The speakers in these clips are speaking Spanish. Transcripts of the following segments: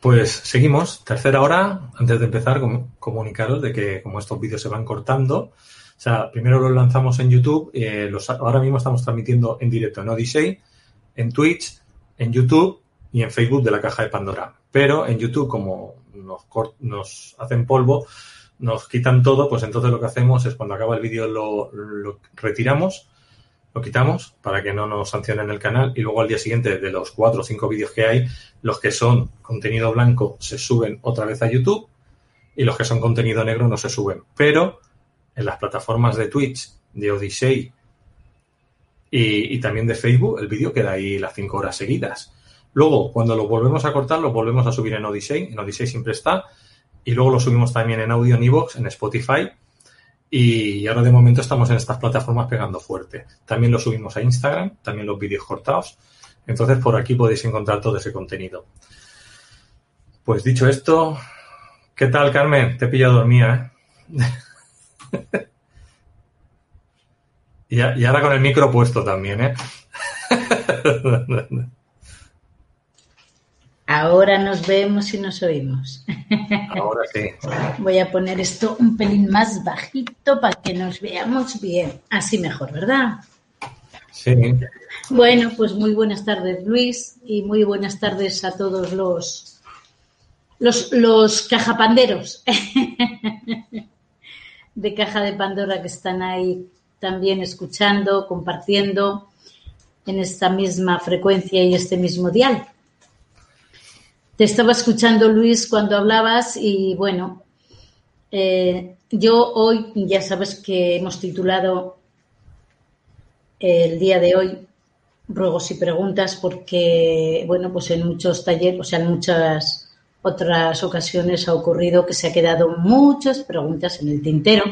Pues seguimos, tercera hora. Antes de empezar, comunicaros de que como estos vídeos se van cortando, o sea, primero los lanzamos en YouTube, eh, ahora mismo estamos transmitiendo en directo en Odyssey, en Twitch, en YouTube y en Facebook de la caja de Pandora. Pero en YouTube, como nos, nos hacen polvo, nos quitan todo, pues entonces lo que hacemos es cuando acaba el vídeo lo retiramos lo quitamos para que no nos sancionen el canal y luego al día siguiente de los cuatro o cinco vídeos que hay, los que son contenido blanco se suben otra vez a YouTube y los que son contenido negro no se suben. Pero en las plataformas de Twitch, de Odyssey y, también de Facebook, el vídeo queda ahí las cinco horas seguidas. Luego, cuando lo volvemos a cortar, lo volvemos a subir en Odyssey. En Odyssey siempre está. Y luego lo subimos también en audio en iVoox, en Spotify y ahora de momento estamos en estas plataformas pegando fuerte. También lo subimos a Instagram, también los vídeos cortados. Entonces por aquí podéis encontrar todo ese contenido. Pues dicho esto, ¿qué tal Carmen? Te he pillado dormida, ¿eh? y, ahora con el micro puesto también, ¿eh? Ahora nos vemos y nos oímos. Ahora sí. Voy a poner esto un pelín más bajito para que nos veamos bien. Así mejor, ¿verdad? Sí. Bueno, pues muy buenas tardes, Luis, y muy buenas tardes a todos los los, los cajapanderos de Caja de Pandora que están ahí también escuchando, compartiendo en esta misma frecuencia y este mismo dial. Te estaba escuchando, Luis, cuando hablabas y bueno, eh, yo hoy, ya sabes que hemos titulado el día de hoy ruegos y preguntas porque, bueno, pues en muchos talleres, o sea, en muchas otras ocasiones ha ocurrido que se ha quedado muchas preguntas en el tintero.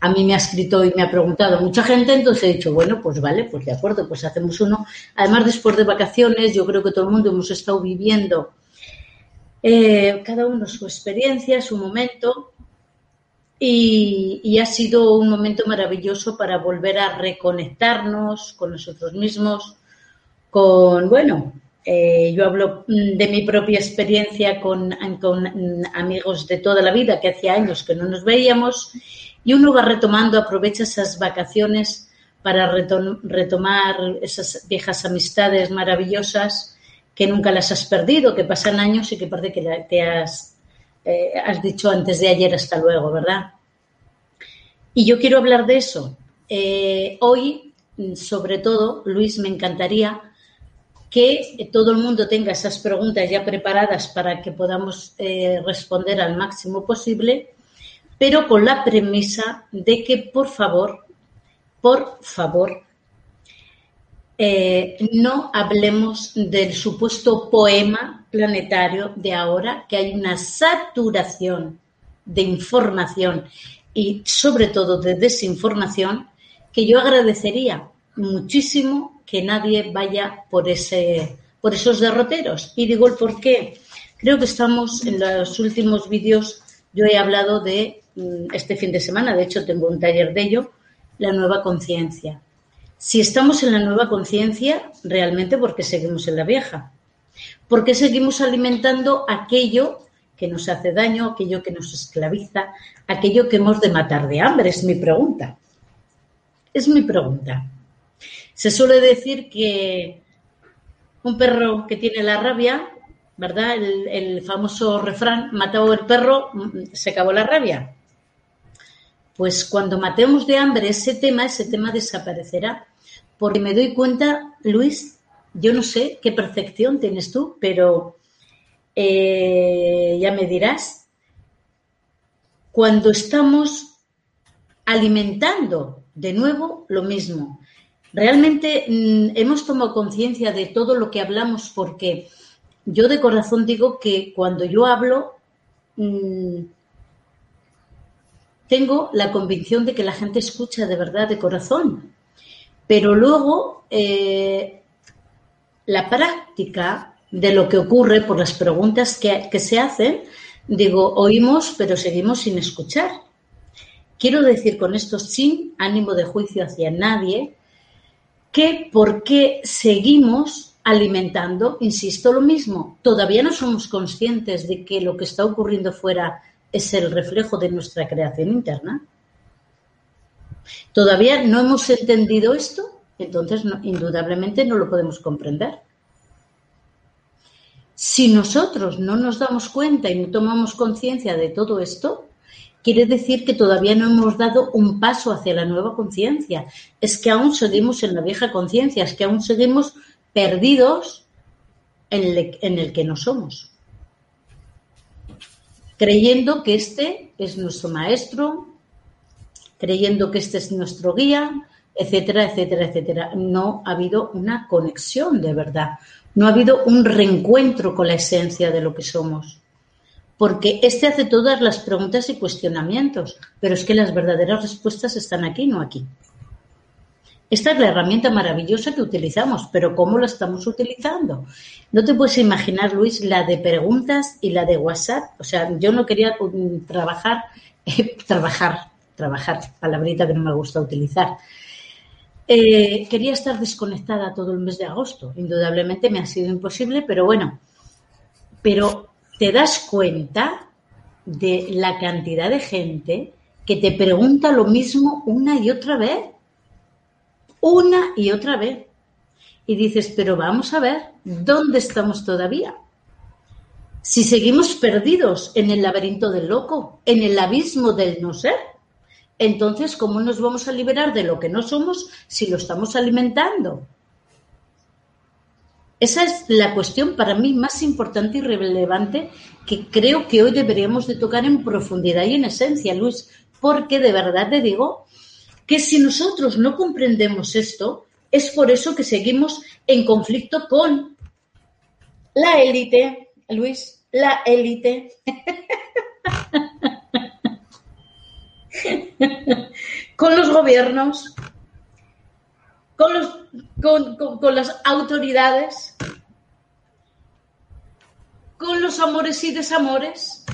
A mí me ha escrito y me ha preguntado mucha gente, entonces he dicho, bueno, pues vale, pues de acuerdo, pues hacemos uno. Además, después de vacaciones, yo creo que todo el mundo hemos estado viviendo eh, cada uno su experiencia, su momento, y, ha sido un momento maravilloso para volver a reconectarnos con nosotros mismos, con, bueno, eh, yo hablo de mi propia experiencia con, con, amigos de toda la vida, que hacía años que no nos veíamos, y uno va retomando, aprovecha esas vacaciones para retomar esas viejas amistades maravillosas que nunca las has perdido, que pasan años y que parece que te has, eh, has dicho antes de ayer hasta luego, ¿verdad? Y yo quiero hablar de eso. Eh, hoy, sobre todo, Luis, me encantaría que todo el mundo tenga esas preguntas ya preparadas para que podamos eh, responder al máximo posible, pero con la premisa de que, por favor, por favor, eh, no hablemos del supuesto poema planetario de ahora, que hay una saturación de información y sobre todo de desinformación, que yo agradecería muchísimo que nadie vaya por, ese, por esos derroteros. Y digo el por qué. Creo que estamos en los últimos vídeos, yo he hablado de mm, este fin de semana, de hecho tengo un taller de ello, la nueva conciencia. Si estamos en la nueva conciencia, realmente porque seguimos en la vieja. Porque seguimos alimentando aquello que nos hace daño, aquello que nos esclaviza, aquello que hemos de matar de hambre, es mi pregunta. Es mi pregunta. Se suele decir que un perro que tiene la rabia, ¿verdad? El, el famoso refrán, matado el perro, mm, se acabó la rabia. Pues cuando matemos de hambre ese tema, ese tema desaparecerá. Porque me doy cuenta, Luis, yo no sé qué percepción tienes tú, pero eh, ya me dirás, cuando estamos alimentando de nuevo lo mismo, realmente mm, hemos tomado conciencia de todo lo que hablamos porque yo de corazón digo que cuando yo hablo mm, tengo la convicción de que la gente escucha de verdad de corazón pero luego eh, la práctica de lo que ocurre por las preguntas que, se hacen, digo, oímos, pero seguimos sin escuchar. Quiero decir con esto, sin ánimo de juicio hacia nadie, que por qué seguimos alimentando, insisto, lo mismo. Todavía no somos conscientes de que lo que está ocurriendo fuera es el reflejo de nuestra creación interna. Todavía no hemos entendido esto, entonces indudablemente no lo podemos comprender. Si nosotros no nos damos cuenta y no tomamos conciencia de todo esto, quiere decir que todavía no hemos dado un paso hacia la nueva conciencia. Es que aún seguimos en la vieja conciencia, es que aún seguimos perdidos en el, que no somos. Creyendo que este es nuestro maestro, creyendo que este es nuestro guía, etcétera, etcétera, etcétera. No ha habido una conexión de verdad, no ha habido un reencuentro con la esencia de lo que somos. Porque este hace todas las preguntas y cuestionamientos, pero es que las verdaderas respuestas están aquí, no aquí. Esta es la herramienta maravillosa que utilizamos, pero ¿cómo la estamos utilizando? No te puedes imaginar, Luis, la de preguntas y la de WhatsApp. O sea, yo no quería um, trabajar, trabajar, trabajar, palabrita que no me gusta utilizar. Eh, quería estar desconectada todo el mes de agosto. Indudablemente me ha sido imposible, pero bueno, pero te das cuenta de la cantidad de gente que te pregunta lo mismo una y otra vez una y otra vez. Y dices, pero vamos a ver, ¿dónde estamos todavía? Si seguimos perdidos en el laberinto del loco, en el abismo del no ser, entonces, ¿cómo nos vamos a liberar de lo que no somos si lo estamos alimentando? Esa es la cuestión para mí más importante y relevante que creo que hoy deberíamos de tocar en profundidad y en esencia, Luis, porque de verdad te digo que si nosotros no comprendemos esto, es por eso que seguimos en conflicto con la élite, Luis, la élite. con los gobiernos, con, los, con las autoridades, con los amores y desamores,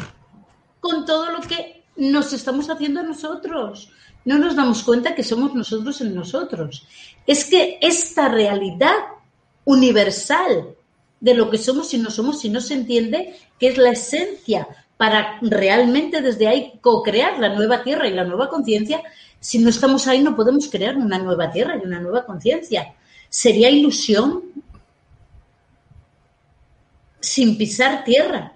con todo lo que nos estamos haciendo nosotros no nos damos cuenta que somos nosotros en nosotros. Es que esta realidad universal de lo que somos y no somos, si no se entiende, que es la esencia para realmente desde ahí co-crear la nueva tierra y la nueva conciencia, si no estamos ahí no podemos crear una nueva tierra y una nueva conciencia. Sería ilusión sin pisar tierra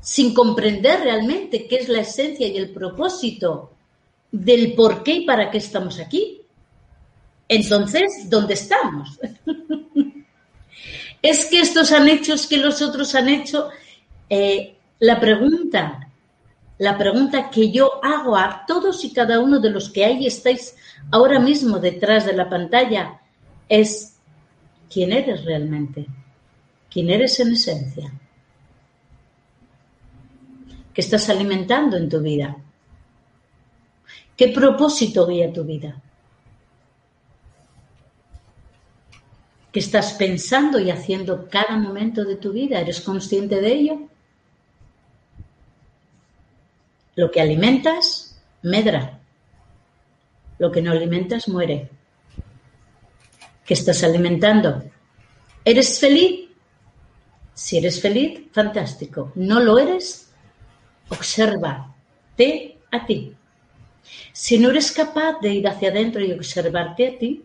sin comprender realmente qué es la esencia y el propósito del por qué y para qué estamos aquí. Entonces, ¿dónde estamos? es que estos han hecho, es que los otros han hecho. Eh, la pregunta, la pregunta que yo hago a todos y cada uno de los que ahí estáis ahora mismo detrás de la pantalla es, ¿quién eres realmente? ¿Quién eres en esencia? que estás alimentando en tu vida? ¿Qué propósito guía tu vida? ¿Qué estás pensando y haciendo cada momento de tu vida? ¿Eres consciente de ello? Lo que alimentas, medra. Lo que no alimentas, muere. ¿Qué estás alimentando? ¿Eres feliz? Si eres feliz, fantástico. ¿No lo eres? Obsérvate a ti. Si no eres capaz de ir hacia adentro y observarte a ti,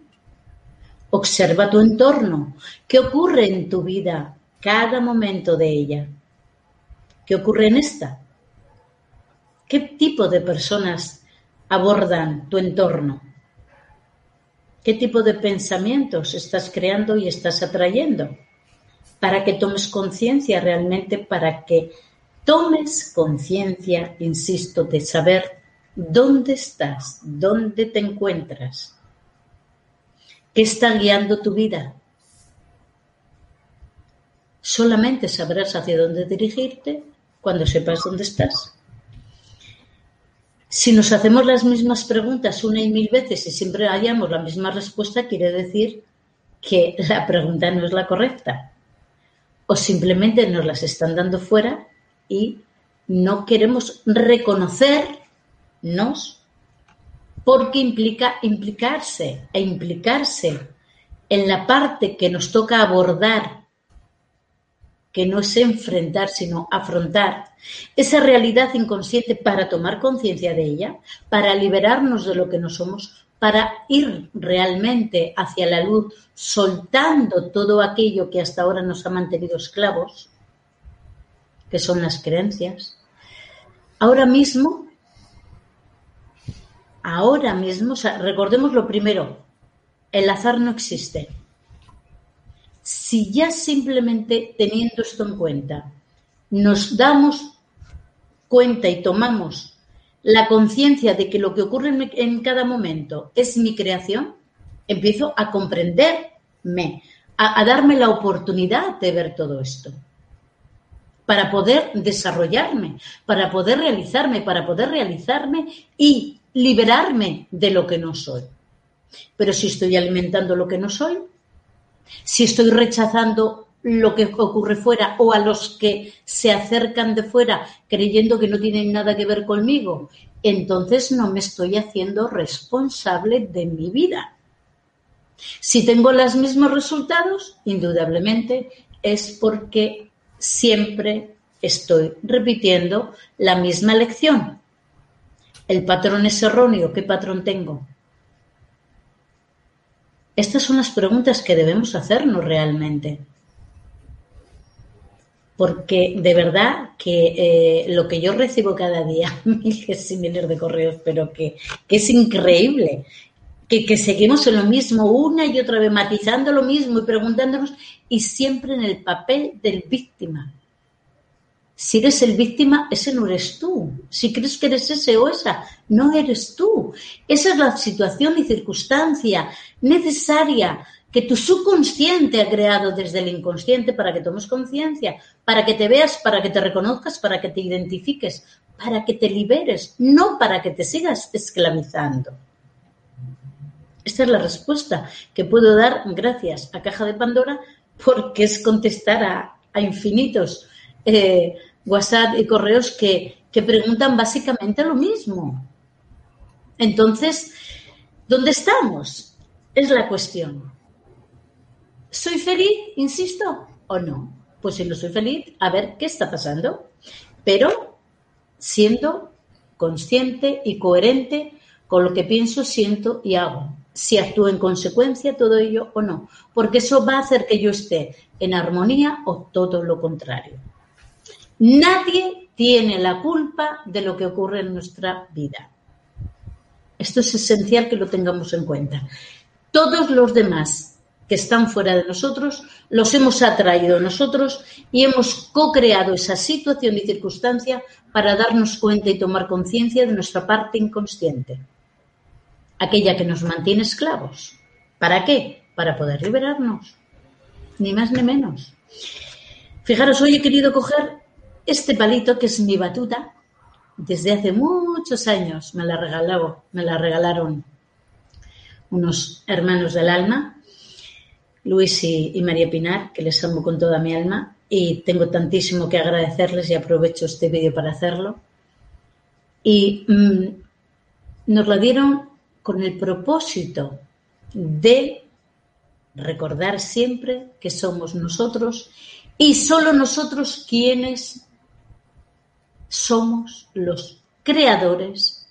observa tu entorno. ¿Qué ocurre en tu vida cada momento de ella? ¿Qué ocurre en esta? ¿Qué tipo de personas abordan tu entorno? ¿Qué tipo de pensamientos estás creando y estás atrayendo? Para que tomes conciencia realmente, para que tomes conciencia, insisto, de saber dónde estás, dónde te encuentras, qué está guiando tu vida. Solamente sabrás hacia dónde dirigirte cuando sepas dónde estás. Si nos hacemos las mismas preguntas una y mil veces y siempre hallamos la misma respuesta, quiere decir que la pregunta no es la correcta. O simplemente nos las están dando fuera y no queremos reconocernos porque implica implicarse e implicarse en la parte que nos toca abordar, que no es enfrentar, sino afrontar esa realidad inconsciente para tomar conciencia de ella, para liberarnos de lo que no somos, para ir realmente hacia la luz, soltando todo aquello que hasta ahora nos ha mantenido esclavos, que son las creencias. Ahora mismo, ahora mismo, recordemos lo primero, el azar no existe. Si ya simplemente teniendo esto en cuenta, nos damos cuenta y tomamos la conciencia de que lo que ocurre en, cada momento es mi creación, empiezo a comprenderme, a, darme la oportunidad de ver todo esto para poder desarrollarme, para poder realizarme, para poder realizarme y liberarme de lo que no soy. Pero si estoy alimentando lo que no soy, si estoy rechazando lo que ocurre fuera o a los que se acercan de fuera creyendo que no tienen nada que ver conmigo, entonces no me estoy haciendo responsable de mi vida. Si tengo los mismos resultados, indudablemente es porque siempre estoy repitiendo la misma lección. El patrón es erróneo, ¿qué patrón tengo? Estas son las preguntas que debemos hacernos realmente porque de verdad que eh, lo que yo recibo cada día, miles y miles de correos, pero que, es increíble, que, que, seguimos en lo mismo una y otra vez, matizando lo mismo y preguntándonos, y siempre en el papel del víctima. Si eres el víctima, ese no eres tú. Si crees que eres ese o esa, no eres tú. Esa es la situación y circunstancia necesaria que tu subconsciente ha creado desde el inconsciente para que tomes conciencia, para que te veas, para que te reconozcas, para que te identifiques, para que te liberes, no para que te sigas esclavizando. Esta es la respuesta que puedo dar gracias a Caja de Pandora porque es contestar a, infinitos eh, WhatsApp y correos que, que preguntan básicamente lo mismo. Entonces, ¿dónde estamos? Es la cuestión. ¿Soy feliz, insisto, o no? Pues si no soy feliz, a ver qué está pasando. Pero siendo consciente y coherente con lo que pienso, siento y hago. Si actúo en consecuencia todo ello o no. Porque eso va a hacer que yo esté en armonía o todo lo contrario. Nadie tiene la culpa de lo que ocurre en nuestra vida. Esto es esencial que lo tengamos en cuenta. Todos los demás que están fuera de nosotros, los hemos atraído nosotros y hemos co-creado esa situación y circunstancia para darnos cuenta y tomar conciencia de nuestra parte inconsciente, aquella que nos mantiene esclavos. ¿Para qué? Para poder liberarnos, ni más ni menos. Fijaros, hoy he querido coger este palito que es mi batuta. Desde hace muchos años me la la regalaron unos hermanos del alma Luis y, María Pinar, que les amo con toda mi alma y tengo tantísimo que agradecerles y aprovecho este vídeo para hacerlo. Y mm, nos lo dieron con el propósito de recordar siempre que somos nosotros y solo nosotros quienes somos los creadores,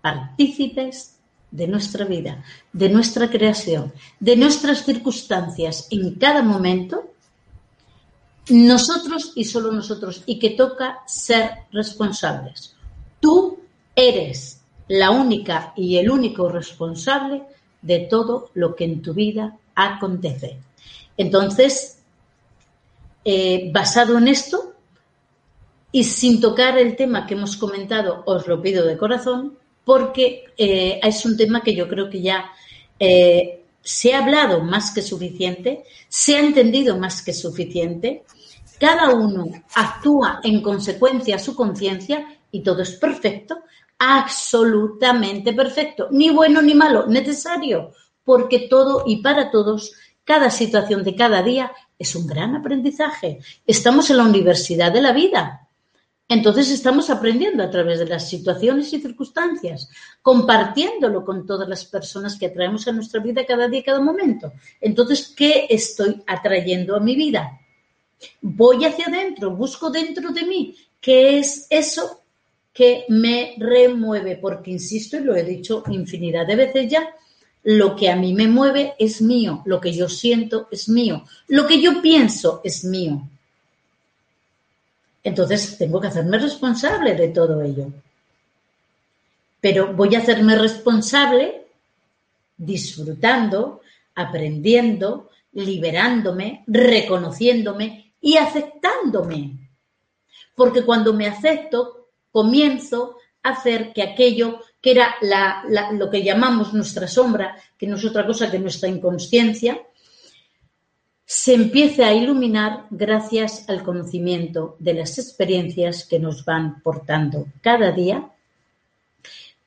partícipes de nuestra vida, de nuestra creación, de nuestras circunstancias en cada momento, nosotros y solo nosotros, y que toca ser responsables. Tú eres la única y el único responsable de todo lo que en tu vida acontece. Entonces, eh, basado en esto, y sin tocar el tema que hemos comentado, os lo pido de corazón, porque eh, es un tema que yo creo que ya eh, se ha hablado más que suficiente, se ha entendido más que suficiente, cada uno actúa en consecuencia a su conciencia y todo es perfecto, absolutamente perfecto, ni bueno ni malo, necesario, porque todo y para todos, cada situación de cada día es un gran aprendizaje. Estamos en la universidad de la vida Entonces estamos aprendiendo a través de las situaciones y circunstancias, compartiéndolo con todas las personas que atraemos a nuestra vida cada día y cada momento. Entonces, ¿qué estoy atrayendo a mi vida? Voy hacia adentro, busco dentro de mí qué es eso que me remueve, porque insisto y lo he dicho infinidad de veces ya, lo que a mí me mueve es mío, lo que yo siento es mío, lo que yo pienso es mío. Entonces tengo que hacerme responsable de todo ello. Pero voy a hacerme responsable disfrutando, aprendiendo, liberándome, reconociéndome y aceptándome. Porque cuando me acepto, comienzo a hacer que aquello que era lo que llamamos nuestra sombra, que no es otra cosa que nuestra inconsciencia, se empiece a iluminar gracias al conocimiento de las experiencias que nos van portando cada día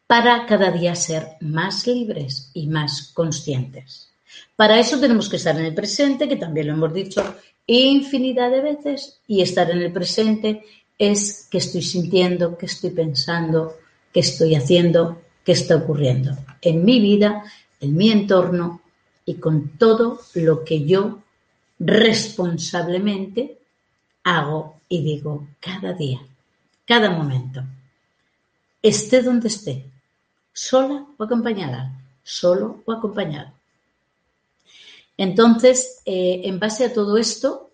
para cada día ser más libres y más conscientes. Para eso tenemos que estar en el presente, que también lo hemos dicho infinidad de veces, y estar en el presente es que estoy sintiendo, que estoy pensando, que estoy haciendo, que está ocurriendo en mi vida, en mi entorno y con todo lo que yo responsablemente hago y digo cada día, cada momento, esté donde esté, sola o acompañada, solo o acompañado. Entonces, eh, en base a todo esto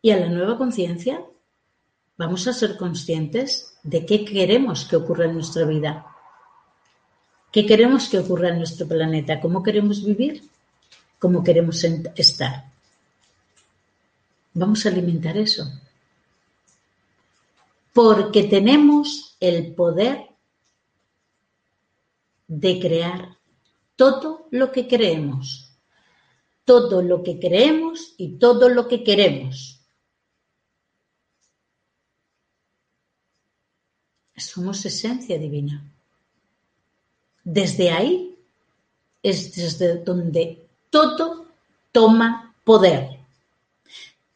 y a la nueva conciencia, vamos a ser conscientes de qué queremos que ocurra en nuestra vida, qué queremos que ocurra en nuestro planeta, cómo queremos vivir como queremos estar. Vamos a alimentar eso. Porque tenemos el poder de crear todo lo que creemos, todo lo que creemos y todo lo que queremos. Somos esencia divina. Desde ahí es desde donde todo toma poder.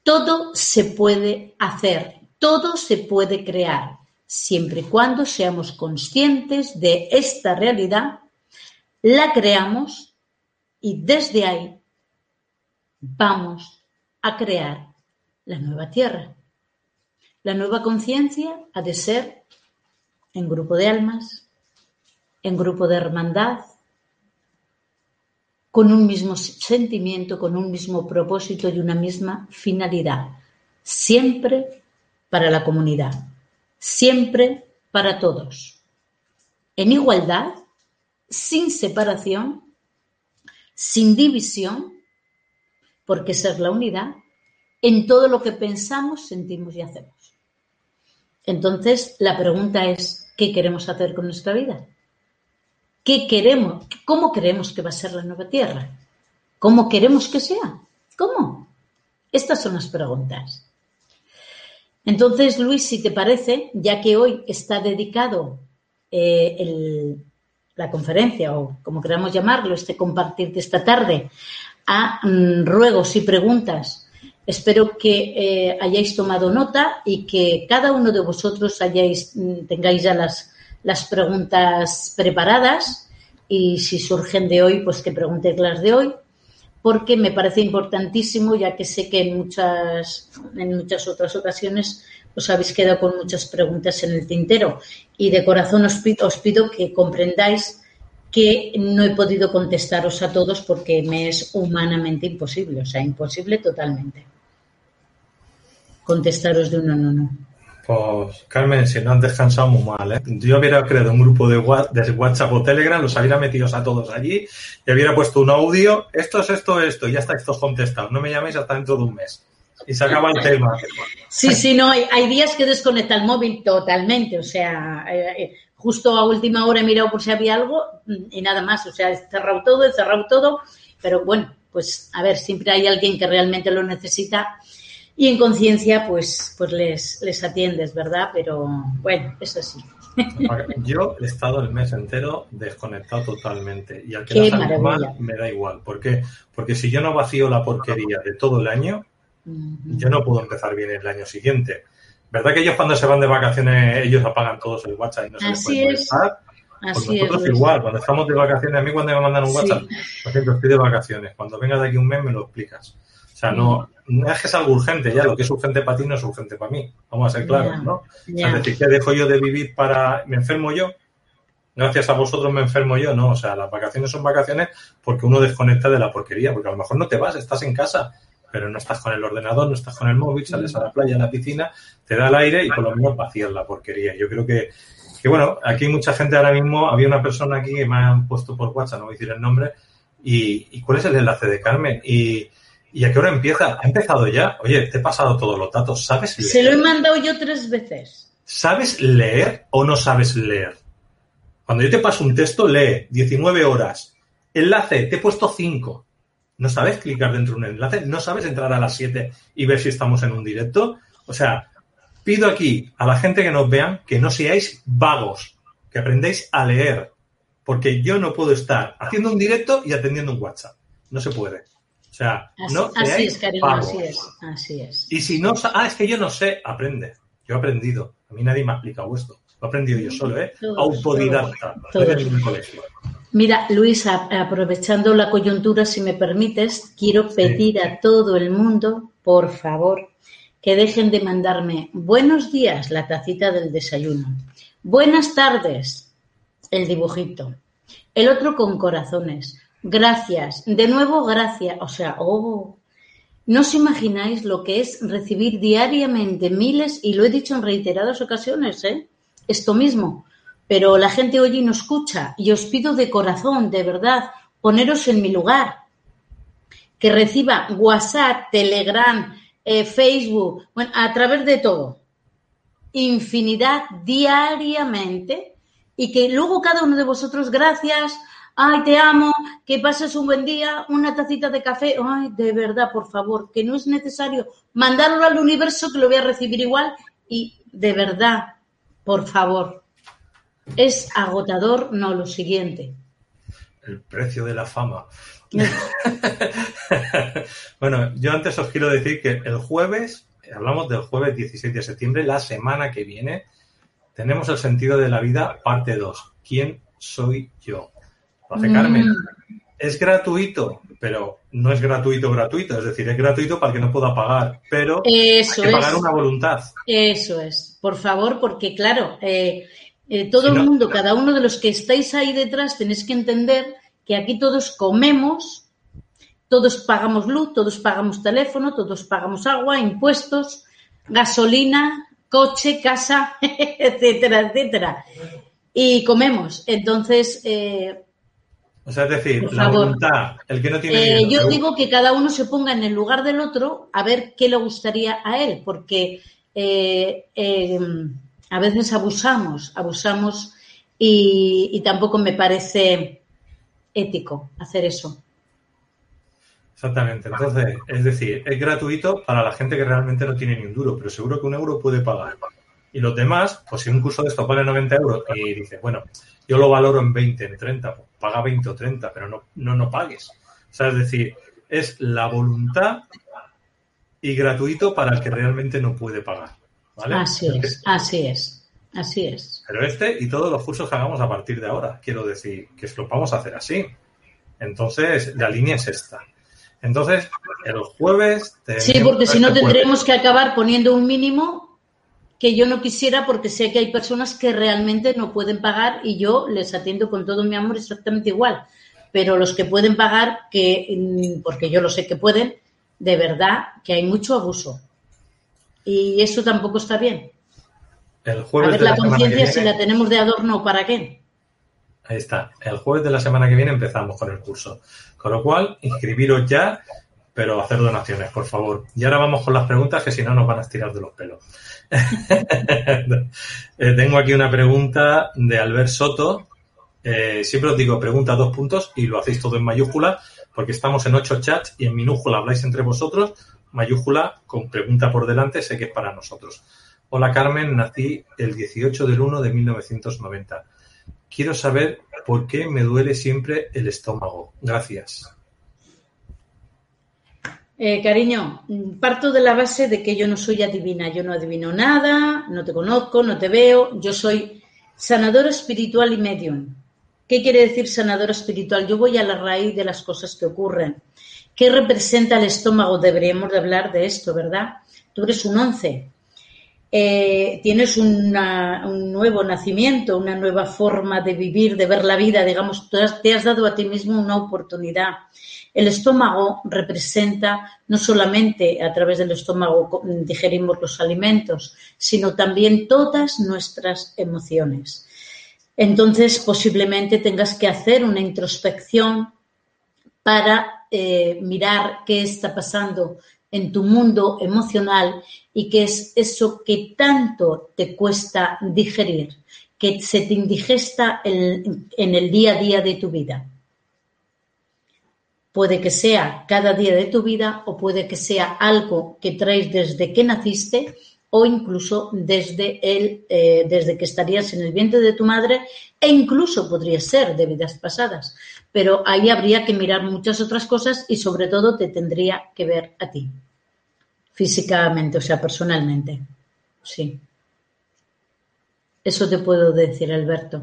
Todo se puede hacer, todo se puede crear, siempre y cuando seamos conscientes de esta realidad, la creamos y desde ahí vamos a crear la nueva tierra. La nueva conciencia ha de ser en grupo de almas, en grupo de hermandad, con un mismo sentimiento, con un mismo propósito y una misma finalidad. Siempre para la comunidad, siempre para todos. En igualdad, sin separación, sin división, porque ser la unidad en todo lo que pensamos, sentimos y hacemos. Entonces, la pregunta es, ¿qué queremos hacer con nuestra vida? ¿Qué queremos? ¿Cómo queremos que va a ser la nueva Tierra? ¿Cómo queremos que sea? ¿Cómo? Estas son las preguntas. Entonces, Luis, si te parece, ya que hoy está dedicado eh, la conferencia, o como queramos llamarlo, este compartir de esta tarde, a mm, ruegos y preguntas, espero que eh, hayáis tomado nota y que cada uno de vosotros hayáis, mm, tengáis ya las las preguntas preparadas y si surgen de hoy, pues que preguntéis las de hoy, porque me parece importantísimo, ya que sé que en muchas, en muchas otras ocasiones os habéis quedado con muchas preguntas en el tintero y de corazón os pido, os pido que comprendáis que no he podido contestaros a todos porque me es humanamente imposible, o sea, imposible totalmente. Contestaros de uno en uno. Pues, Carmen, si no han descansado muy mal, ¿eh? Yo hubiera creado un grupo de WhatsApp o Telegram, los hubiera metido a todos allí y hubiera puesto un audio, esto es esto, esto, y ya está esto contestado. No me llaméis hasta dentro de un mes. Y se acaba el tema. Sí, sí, no, hay, días que desconecta el móvil totalmente, o sea, eh, eh, justo a última hora he mirado por si había algo y nada más, o sea, he cerrado todo, he cerrado todo, pero bueno, pues a ver, siempre hay alguien que realmente lo necesita y en conciencia pues, pues les, les atiendes, ¿verdad? Pero bueno, eso sí. Yo he estado el mes entero desconectado totalmente y al que mal me da igual. ¿Por qué? Porque si yo no vacío la porquería de todo el año, Yo no puedo empezar bien el año siguiente. ¿Verdad que ellos cuando se van de vacaciones, ellos apagan todos el WhatsApp y no se les puede molestar? Pues nosotros igual, cuando estamos de vacaciones, a mí cuando me mandan un WhatsApp, por ejemplo, estoy de vacaciones, cuando venga de aquí un mes me lo explicas. O sea, no, no es que es algo urgente, ya lo que es urgente para ti no es urgente para mí, vamos a ser claros, ¿no? es decir, que dejo yo de vivir para, me enfermo yo, gracias a vosotros me enfermo yo, no, o sea, las vacaciones son vacaciones porque uno desconecta de la porquería, porque a lo mejor no te vas, estás en casa, pero no estás con el ordenador, no estás con el móvil, sales a la playa, a la piscina, te da el aire y por lo menos vacías la porquería. Yo creo que, que bueno, aquí mucha gente ahora mismo, había una persona aquí que me han puesto por WhatsApp, no voy a decir el nombre, y, y ¿cuál es el enlace de Carmen? Y, ¿Y a qué hora empieza? ¿Ha empezado ya? Oye, te he pasado todos los datos. ¿Sabes leer? Se lo he mandado yo tres veces. ¿Sabes leer o no sabes leer? Cuando yo te paso un texto, lee 19 horas. Enlace, te he puesto 5. ¿No sabes clicar dentro de un enlace? ¿No sabes entrar a las 7 y ver si estamos en un directo? O sea, pido aquí a la gente que nos vean que no seáis vagos, que aprendáis a leer. Porque yo no puedo estar haciendo un directo y atendiendo un WhatsApp. No se puede. O sea, no así es, cariño, así es, así es. Y si no, ah, es que yo no sé, aprende. Yo he aprendido. A mí nadie me ha explicado esto. Lo he aprendido yo solo, ¿eh? Autodidacta. colegio. Mira, Luisa, aprovechando la coyuntura, si me permites, quiero pedir a todo el mundo, por favor, que dejen de mandarme buenos días, la tacita del desayuno. Buenas tardes, el dibujito. El otro con corazones. Gracias. De nuevo, gracias. O sea, oh. No os imagináis lo que es recibir diariamente miles, y lo he dicho en reiteradas ocasiones, ¿eh? esto mismo, pero la gente oye y no escucha. Y os pido de corazón, de verdad, poneros en mi lugar. Que reciba WhatsApp, Telegram, eh, Facebook, bueno, a través de todo. Infinidad diariamente. Y que luego cada uno de vosotros, gracias, ay, te amo, que pases un buen día, una tacita de café, ay, de verdad, por favor, que no es necesario mandarlo al universo, que lo voy a recibir igual, y de verdad, por favor, es agotador, no lo siguiente. El precio de la fama. bueno, yo antes os quiero decir que el jueves, hablamos del jueves 16 de septiembre, la semana que viene, tenemos el sentido de la vida, parte 2. ¿Quién soy yo? Lo hace Carmen. Mm. Es gratuito, pero no es gratuito gratuito, es decir, es gratuito para el que no pueda pagar, pero hay que pagar una voluntad. Eso es, por favor, porque claro, eh, eh, todo el mundo, cada uno de los que estáis ahí detrás, tenéis que entender que aquí todos comemos, todos pagamos luz, todos pagamos teléfono, todos pagamos agua, impuestos, gasolina, coche, casa, etcétera, etcétera. Y comemos. Entonces, eh, o sea, es decir, la voluntad, el que no tiene. Eh, yo digo que cada uno se ponga en el lugar del otro a ver qué le gustaría a él, porque a veces abusamos, abusamos y, tampoco me parece ético hacer eso. Exactamente. Entonces, es decir, es gratuito para la gente que realmente no tiene ni un duro, pero seguro que un euro puede pagar. Y los demás, pues si un curso de esto vale 90 euros y dice, bueno, yo lo valoro en 20, en 30, pues paga 20 o 30, pero no, no, no pagues. O sea, es decir, es la voluntad y gratuito para el que realmente no puede pagar. Así es, así es, así es. Pero este y todos los cursos que hagamos a partir de ahora, quiero decir, que lo vamos a hacer así. Entonces, la línea es esta. Entonces, el jueves... Sí, porque si no este tendremos que acabar poniendo un mínimo que yo no quisiera porque sé que hay personas que realmente no pueden pagar y yo les atiendo con todo mi amor exactamente igual. Pero los que pueden pagar, que mm, porque yo lo sé que pueden, de verdad que hay mucho abuso. Y eso tampoco está bien. El jueves a ver, la, conciencia, si la tenemos de adorno, ¿para qué? Ahí está. El jueves de la semana que viene empezamos con el curso. Con lo cual, inscribiros ya, pero hacer donaciones, por favor. Y ahora vamos con las preguntas, que si no nos van a estirar de los pelos. Eh, tengo aquí una pregunta de Albert Soto. Eh, siempre os digo pregunta dos puntos y lo hacéis todo en mayúscula, porque estamos en ocho chats y en minúscula habláis entre vosotros mayúscula con pregunta por delante, sé que es para nosotros. Hola Carmen, nací el 18 del 1 de 1990. Quiero saber por qué me duele siempre el estómago. Gracias. Eh, cariño, parto de la base de que yo no soy adivina, yo no adivino nada, no te conozco, no te veo, yo soy sanadora espiritual y medium. ¿Qué quiere decir sanadora espiritual? Yo voy a la raíz de las cosas que ocurren. ¿Qué representa el estómago? Deberíamos de hablar de esto, ¿verdad? Tú eres un once. Eh, tienes un nuevo nacimiento, una nueva forma de vivir, de ver la vida, digamos, te has dado a ti mismo una oportunidad. El estómago representa no solamente a través del estómago digerimos los alimentos, sino también todas nuestras emociones. Entonces, posiblemente tengas que hacer una introspección para eh, mirar qué está pasando en tu mundo emocional y qué es eso que tanto te cuesta digerir, que se te indigesta en el día a día de tu vida. Puede que sea cada día de tu vida o puede que sea algo que traes desde que naciste o incluso desde, el, eh, desde que estarías en el vientre de tu madre e incluso podría ser de vidas pasadas. Pero ahí habría que mirar muchas otras cosas y sobre todo te tendría que ver a ti, físicamente, o sea, personalmente. Sí. Eso te puedo decir, Alberto.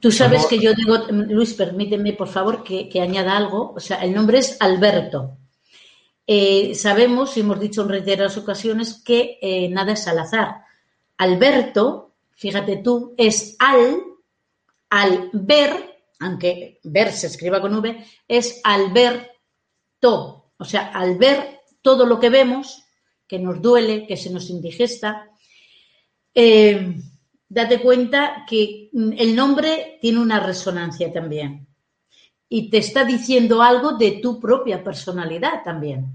Tú sabes que yo digo, Luis, permíteme por favor que, añada algo. O sea, el nombre es Alberto. Eh, sabemos, y hemos dicho en reiteradas ocasiones, que eh, nada es al azar. Alberto, fíjate tú, es al, al ver, aunque ver se escriba con V, es Alberto. O sea, al ver todo lo que vemos, que nos duele, que se nos indigesta, eh, date cuenta que mm, el nombre tiene una resonancia también y te está diciendo algo de tu propia personalidad también.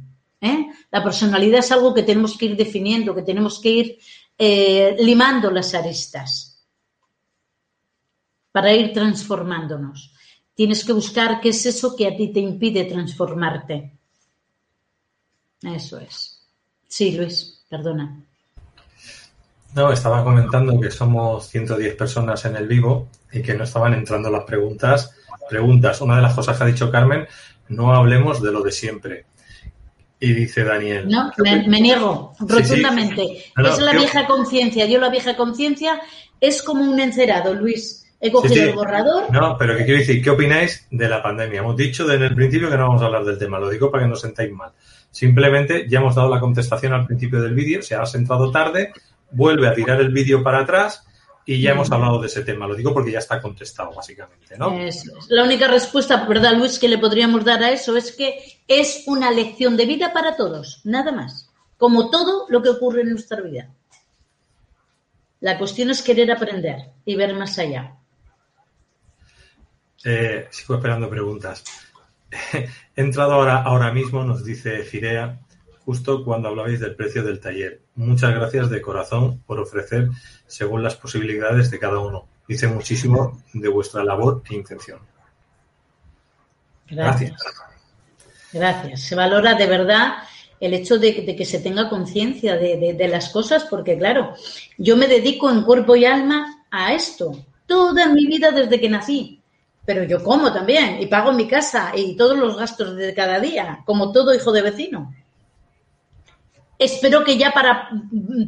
¿eh? La personalidad es algo que tenemos que ir definiendo, que tenemos que ir eh, limando las aristas para ir transformándonos. Tienes que buscar qué es eso que a ti te impide transformarte. Eso es. Sí, Luis, perdona. No, estaba comentando que somos 110 personas en el vivo y que no estaban entrando las preguntas. Preguntas. Una de las cosas que ha dicho Carmen, no hablemos de lo de siempre. Y dice Daniel. No, me, niego rotundamente. es la vieja conciencia. Yo la vieja conciencia es como un encerado, Luis. He cogido el borrador. No, pero ¿qué quiero decir? ¿Qué opináis de la pandemia? Hemos dicho desde el principio que no vamos a hablar del tema. Lo digo para que no os sentáis mal. Simplemente ya hemos dado la contestación al principio del vídeo. Si has entrado tarde, vuelve a tirar el vídeo para atrás y ya hemos hablado de ese tema. Lo digo porque ya está contestado, básicamente, ¿no? La única respuesta, ¿verdad, Luis, que le podríamos dar a eso es que es una lección de vida para todos, nada más. Como todo lo que ocurre en nuestra vida. La cuestión es querer aprender y ver más allá. Eh, sigo esperando preguntas. He entrado ahora, ahora mismo, nos dice Firea, justo cuando hablabais del precio del taller. Muchas gracias de corazón por ofrecer según las posibilidades de cada uno. Dice muchísimo de vuestra labor e intención. Gracias. Gracias. Se valora de verdad el hecho de, que se tenga conciencia de, las cosas, porque claro, yo me dedico en cuerpo y alma a esto, toda mi vida desde que nací. Pero yo como también y pago mi casa y todos los gastos de cada día, como todo hijo de vecino. Espero que ya para,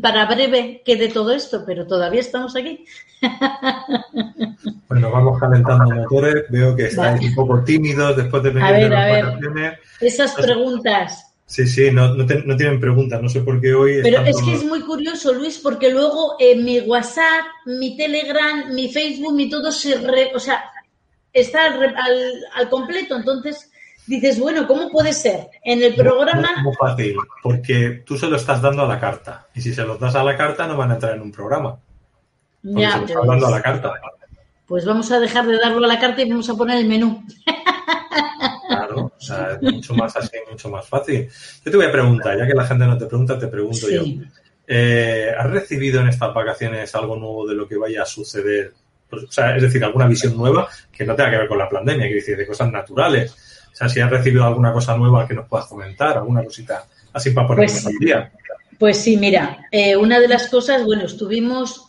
para breve quede todo esto, pero todavía estamos aquí. Bueno, vamos calentando motores. Veo que estáis un poco tímidos después de venir a ver, de las vacaciones. Esas preguntas. Sí, sí, no, no, tienen preguntas, no sé por qué hoy. Pero es que es muy curioso, Luis, porque luego en mi WhatsApp, mi Telegram, mi Facebook, mi todo se. o sea, está al, al completo. Entonces, dices, bueno, ¿cómo puede ser? En el programa... Es muy fácil, porque tú se lo estás dando a la carta. Y si se lo das a la carta, no van a entrar en un programa. Ya, se lo estás dando a la carta. Pues vamos a dejar de darlo a la carta y vamos a poner el menú. Claro, o sea, es mucho más así, mucho más fácil. Yo te voy a preguntar, ya que la gente no te pregunta, te pregunto yo. Eh, ¿Has recibido en estas vacaciones algo nuevo de lo que vaya a suceder? Pues, o sea, es decir, alguna visión nueva que no tenga que ver con la pandemia, que decir, de cosas naturales o sea, si has recibido alguna cosa nueva que nos puedas comentar, alguna cosita así para ponernos pues, al día. Pues sí, mira, eh, una de las cosas, bueno, estuvimos,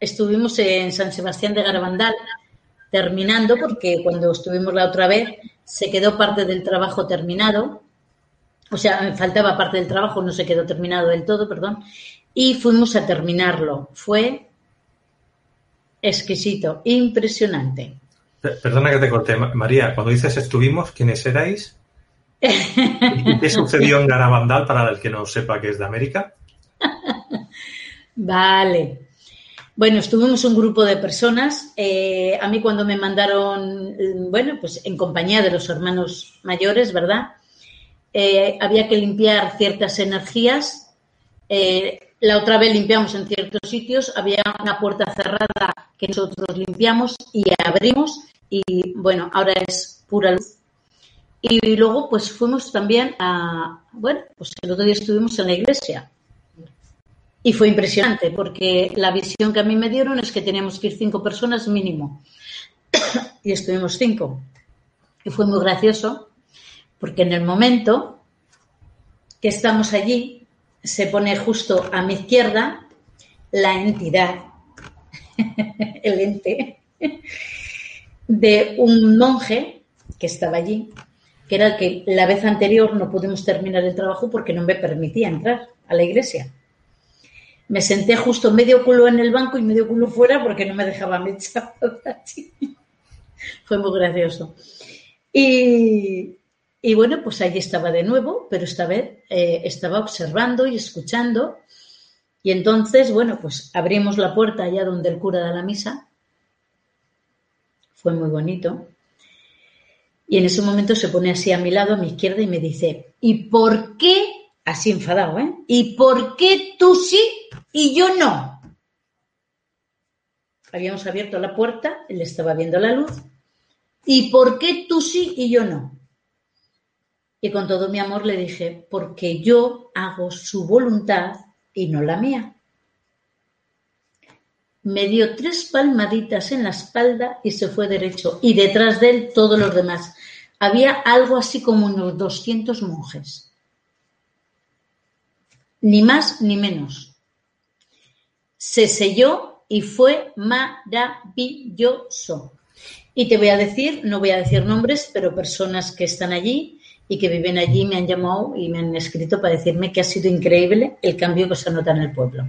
estuvimos en San Sebastián de Garabandal terminando, porque cuando estuvimos la otra vez se quedó parte del trabajo terminado, o sea, me faltaba parte del trabajo, no se quedó terminado del todo, perdón, y fuimos a terminarlo. Fue exquisito, impresionante. Perdona que te corté, María, cuando dices estuvimos, ¿quiénes erais? ¿Y qué sucedió en Garabandal para el que no sepa que es de América? Vale. Bueno, estuvimos un grupo de personas. Eh, a mí cuando me mandaron, bueno, pues en compañía de los hermanos mayores, ¿verdad? Eh, había que limpiar ciertas energías. Eh, la otra vez limpiamos en ciertos sitios, había una puerta cerrada que nosotros limpiamos y abrimos y bueno, ahora es pura luz. Y luego pues fuimos también a, bueno, pues el otro día estuvimos en la iglesia y fue impresionante porque la visión que a mí me dieron es que teníamos que ir cinco personas mínimo. y estuvimos cinco. Y fue muy gracioso porque en el momento que estamos allí, se pone justo a mi izquierda la entidad, el ente, de un monje que estaba allí, que era el que la vez anterior no pudimos terminar el trabajo porque no me permitía entrar a la iglesia. Me senté justo medio culo en el banco y medio culo fuera porque no me dejaba echar Fue muy gracioso. Y, bueno, pues allí estaba de nuevo, pero esta vez eh, estaba observando y escuchando. Y entonces, bueno, pues abrimos la puerta allá donde el cura da la misa. Fue muy bonito. Y en ese momento se pone así a mi lado, a mi izquierda, y me dice, ¿y por qué así enfadado, ¿eh? ¿Y por qué tú sí y yo no? Habíamos abierto la puerta, él estaba viendo la luz. ¿Y por qué tú sí y yo no? Y con todo mi amor le dije, porque yo hago su voluntad y no la mía. Me dio tres palmaditas en la espalda y se fue derecho. Y detrás de él todos los demás. Había algo así como unos 200 monjes ni más ni menos. Se selló y fue maravilloso. Y te voy a decir, no voy a decir nombres, pero personas que están allí y que viven allí me han llamado y me han escrito para decirme que ha sido increíble el cambio que se nota en el pueblo.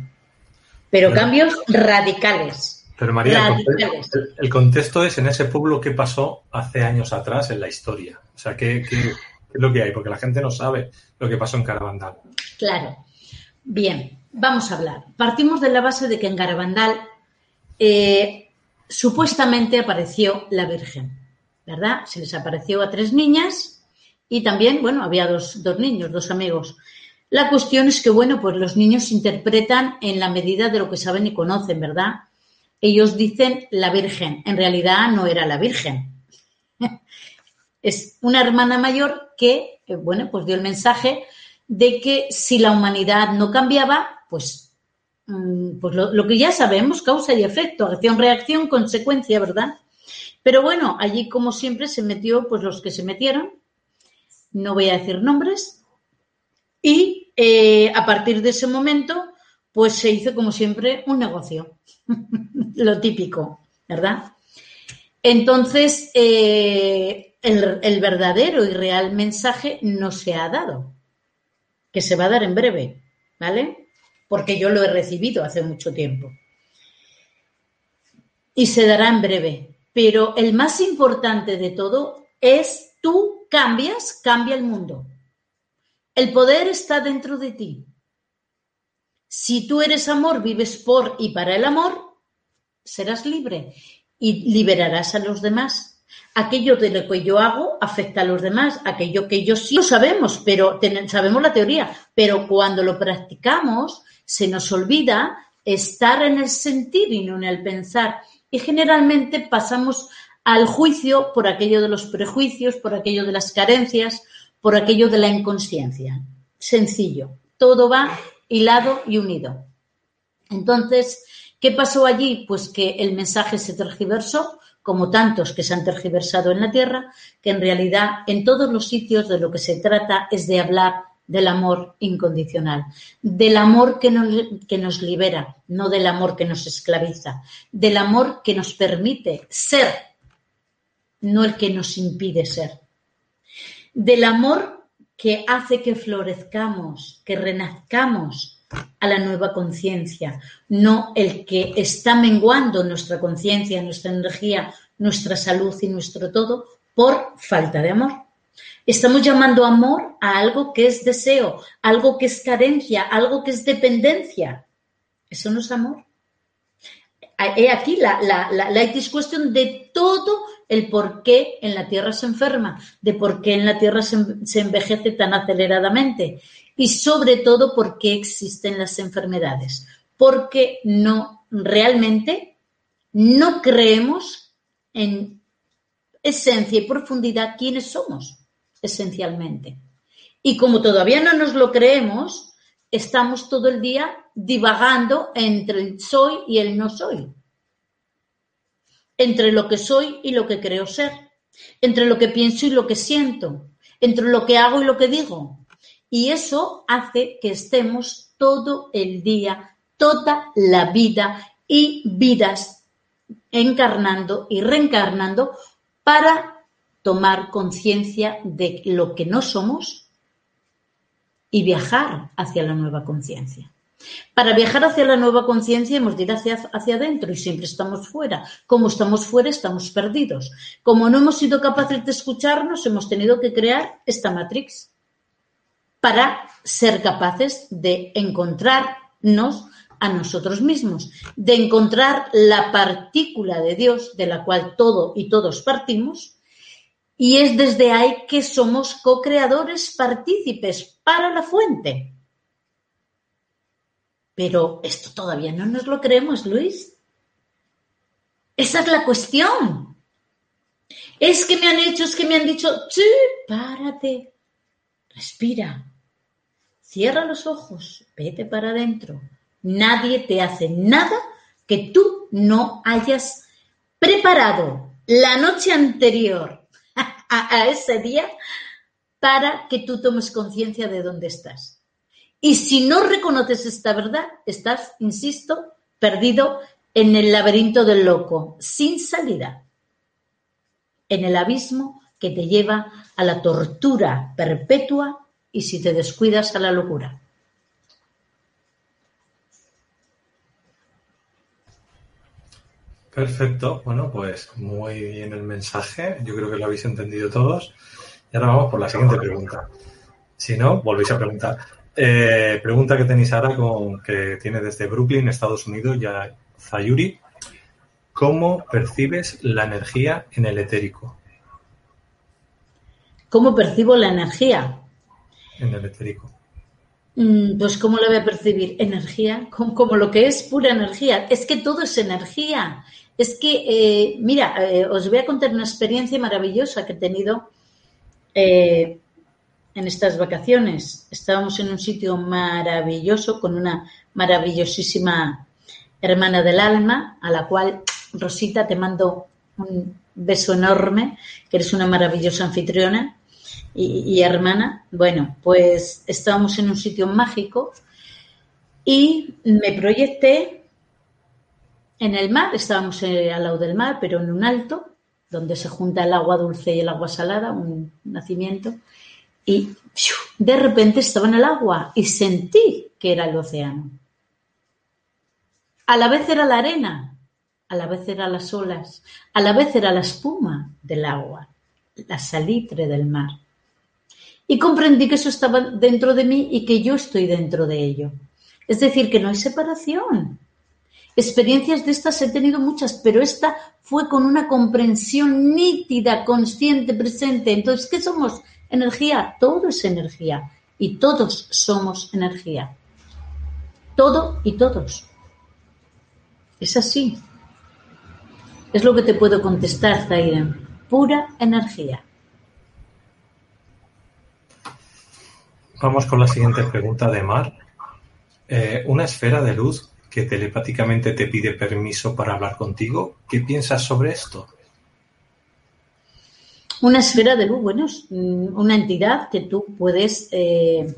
Pero cambios radicales. Pero María, El, contexto es en ese pueblo que pasó hace años atrás en la historia. O sea, ¿qué, qué es lo que hay? Porque la gente no sabe lo que pasó en Caravandal. Claro. Bien, vamos a hablar. Partimos de la base de que en Garabandal eh, supuestamente apareció la Virgen, ¿verdad? Se les apareció a tres niñas y también, bueno, había dos, dos niños, dos amigos. La cuestión es que, bueno, pues los niños interpretan en la medida de lo que saben y conocen, ¿verdad? Ellos dicen la Virgen, en realidad no era la Virgen. es una hermana mayor que, eh, bueno, pues dio el mensaje de que si la humanidad no cambiaba, pues, mm, pues lo, que ya sabemos, causa y efecto, acción, reacción, consecuencia, ¿verdad? Pero bueno, allí como siempre se metió pues los que se metieron, no voy a decir nombres, y eh, a partir de ese momento pues se hizo como siempre un negocio, lo típico, ¿verdad? Entonces, eh, el verdadero y real mensaje no se ha dado que se va a dar en breve, ¿vale? Porque yo lo he recibido hace mucho tiempo. Y se dará en breve. Pero el más importante de todo es tú cambias, cambia el mundo. El poder está dentro de ti. Si tú eres amor, vives por y para el amor, serás libre y liberarás a los demás aquello de lo que yo hago afecta a los demás, aquello que yo sí lo sabemos, pero sabemos la teoría, pero cuando lo practicamos se nos olvida estar en el sentir y no en el pensar. Y generalmente pasamos al juicio por aquello de los prejuicios, por aquello de las carencias, por aquello de la inconsciencia. Sencillo. Todo va hilado y unido. Entonces, ¿qué pasó allí? Pues que el mensaje se tergiversó, como tantos que se han tergiversado en la tierra, que en realidad en todos los sitios de lo que se trata es de hablar del amor incondicional, del amor que nos, que nos libera, no del amor que nos esclaviza, del amor que nos permite ser no el que nos impide ser. Del amor que hace que florezcamos, que renazcamos a la nueva conciencia, no el que está menguando nuestra conciencia, nuestra energía, nuestra salud y nuestro todo por falta de amor. Estamos llamando amor a algo que es deseo, algo que es carencia, algo que es dependencia. Eso no es amor. He aquí la, la, la, la de todo el por qué en la Tierra se enferma, de por qué en la Tierra se, se envejece tan aceleradamente y sobre todo por qué existen las enfermedades. Porque no realmente no creemos en esencia y profundidad quiénes somos, esencialmente. Y como todavía no nos lo creemos, estamos todo el día divagando entre el soy y el no soy entre lo que soy y lo que creo ser, entre lo que pienso y lo que siento, entre lo que hago y lo que digo. Y eso hace que estemos todo el día, toda la vida y vidas encarnando y reencarnando para tomar conciencia de lo que no somos y viajar hacia la nueva conciencia. Para viajar hacia la nueva conciencia hemos de ir hacia, hacia adentro y siempre estamos fuera. Como estamos fuera, estamos perdidos. Como no hemos sido capaces de escucharnos, hemos tenido que crear esta matrix para ser capaces de encontrarnos a nosotros mismos, de encontrar la partícula de Dios de la cual todo y todos partimos, y es desde ahí que somos co-creadores partícipes para la fuente. Pero esto todavía no nos lo creemos, Luis. Esa es la cuestión. Es que me han hecho, es que me han dicho, sí, párate, respira, cierra los ojos, vete para adentro. Nadie te hace nada que tú no hayas preparado la noche anterior a, ese día para que tú tomes conciencia de dónde estás. Y si no reconoces esta verdad, estás, insisto, perdido en el laberinto del loco, sin salida, en el abismo que te lleva a la tortura perpetua y si te descuidas a la locura. Perfecto, bueno, pues muy bien el mensaje, yo creo que lo habéis entendido todos. Y ahora vamos por la siguiente pregunta. Si no, volvéis a preguntar. Eh, pregunta que tenéis ahora con, que tiene desde Brooklyn, Estados Unidos, ya Zayuri. ¿Cómo percibes la energía en el etérico? ¿Cómo percibo la energía? En el etérico. Mm, pues ¿cómo la voy a percibir? Energía, como, lo que es pura energía. Es que todo es energía. Es que, eh, mira, eh, os voy a contar una experiencia maravillosa que he tenido eh, en estas vacaciones. Estábamos en un sitio maravilloso con una maravillosísima hermana del alma, a la cual, Rosita, te mando un beso enorme, que eres una maravillosa anfitriona y, hermana. Bueno, pues estábamos en un sitio mágico y me proyecté en el mar, estábamos eh, al lado del mar, pero en un alto, donde se junta el agua dulce y el agua salada, un nacimiento y de repente estaba en el agua y sentí que era el océano. A la vez era la arena, a la vez eran las olas, a la vez era la espuma del agua, la salitre del mar. Y comprendí que eso estaba dentro de mí y que yo estoy dentro de ello. Es decir, que no hay separación. Experiencias de estas he tenido muchas, pero esta fue con una comprensión nítida, consciente, presente. Entonces, ¿qué somos? Energía, todo es energía y todos somos energía. Todo y todos. Es así. Es lo que te puedo contestar, Zairen. Pura energía. Vamos con la siguiente pregunta de Mar. Eh, una esfera de luz que telepáticamente te pide permiso para hablar contigo. ¿Qué piensas sobre esto? Una esfera de luz, bueno, es una entidad que tú puedes, eh,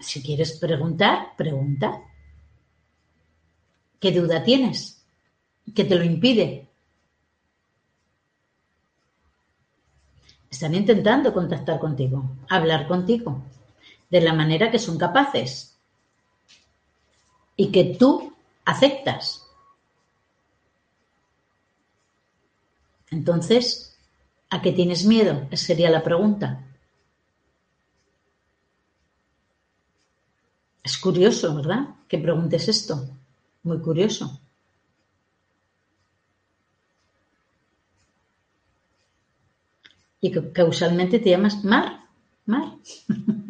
si quieres preguntar, pregunta. ¿Qué duda tienes? ¿Qué te lo impide? Están intentando contactar contigo, hablar contigo, de la manera que son capaces y que tú aceptas. Entonces, ¿a qué tienes miedo? Sería la pregunta. Es curioso, ¿verdad? Que preguntes esto. Muy curioso. Y que causalmente te llamas Mar. Mar.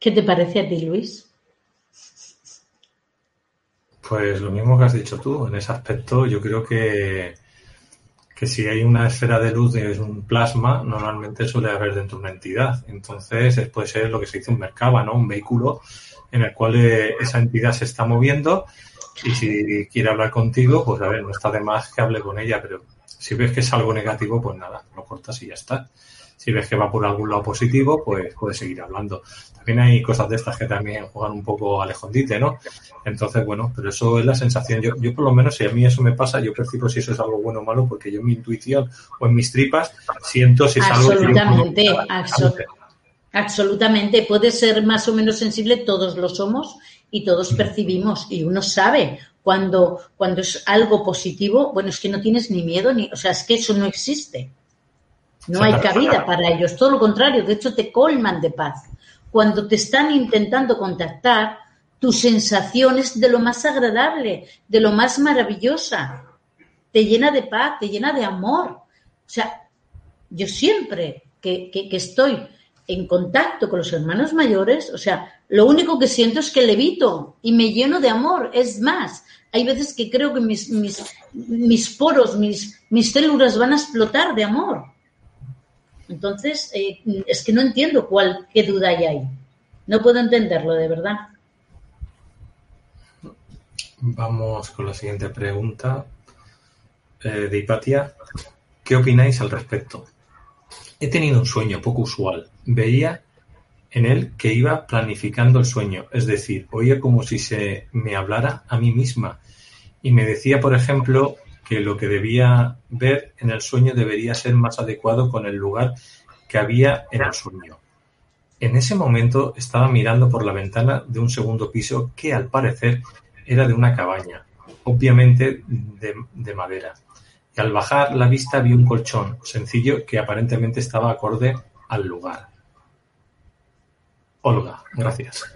¿Qué te parece a ti, Luis? Pues lo mismo que has dicho tú. En ese aspecto, yo creo que, que si hay una esfera de luz es un plasma, normalmente suele haber dentro una entidad. Entonces, puede ser lo que se dice un mercaba, ¿no? Un vehículo en el cual eh, esa entidad se está moviendo y si quiere hablar contigo, pues a ver, no está de más que hable con ella, pero si ves que es algo negativo, pues nada, lo cortas y ya está. Si ves que va por algún lado positivo, pues puedes seguir hablando. También hay cosas de estas que también juegan un poco al escondite, ¿no? Entonces, bueno, pero eso es la sensación. Yo, yo por lo menos, si a mí eso me pasa, yo percibo si eso es algo bueno o malo, porque yo en mi intuición o en mis tripas siento si es algo que yo Absolutamente, puede ser más o menos sensible, todos lo somos y todos percibimos y uno sabe cuando, cuando es algo positivo, bueno, es que no tienes ni miedo, ni, o sea, es que eso no existe. No hay cabida para ellos, todo lo contrario, de hecho te colman de paz. Cuando te están intentando contactar, tu sensación es de lo más agradable, de lo más maravillosa. Te llena de paz, te llena de amor. O sea, yo siempre que, que estoy en contacto con los hermanos mayores, o sea, lo único que siento es que levito y me lleno de amor. Es más, hay veces que creo que mis, mis, mis poros, mis, mis células van a explotar de amor. Entonces, eh, es que no entiendo cuál, qué duda hay ahí. No puedo entenderlo, de verdad. Vamos con la siguiente pregunta eh, de Hipatia. ¿Qué opináis al respecto? He tenido un sueño poco usual. Veía en él que iba planificando el sueño, es decir, oía como si se me hablara a mí misma y me decía, por ejemplo, que lo que debía ver en el sueño debería ser más adecuado con el lugar que había en el sueño. En ese momento estaba mirando por la ventana de un segundo piso que al parecer era de una cabaña, obviamente de, de madera y al bajar la vista vi un colchón sencillo que aparentemente estaba acorde al lugar. Olga, gracias.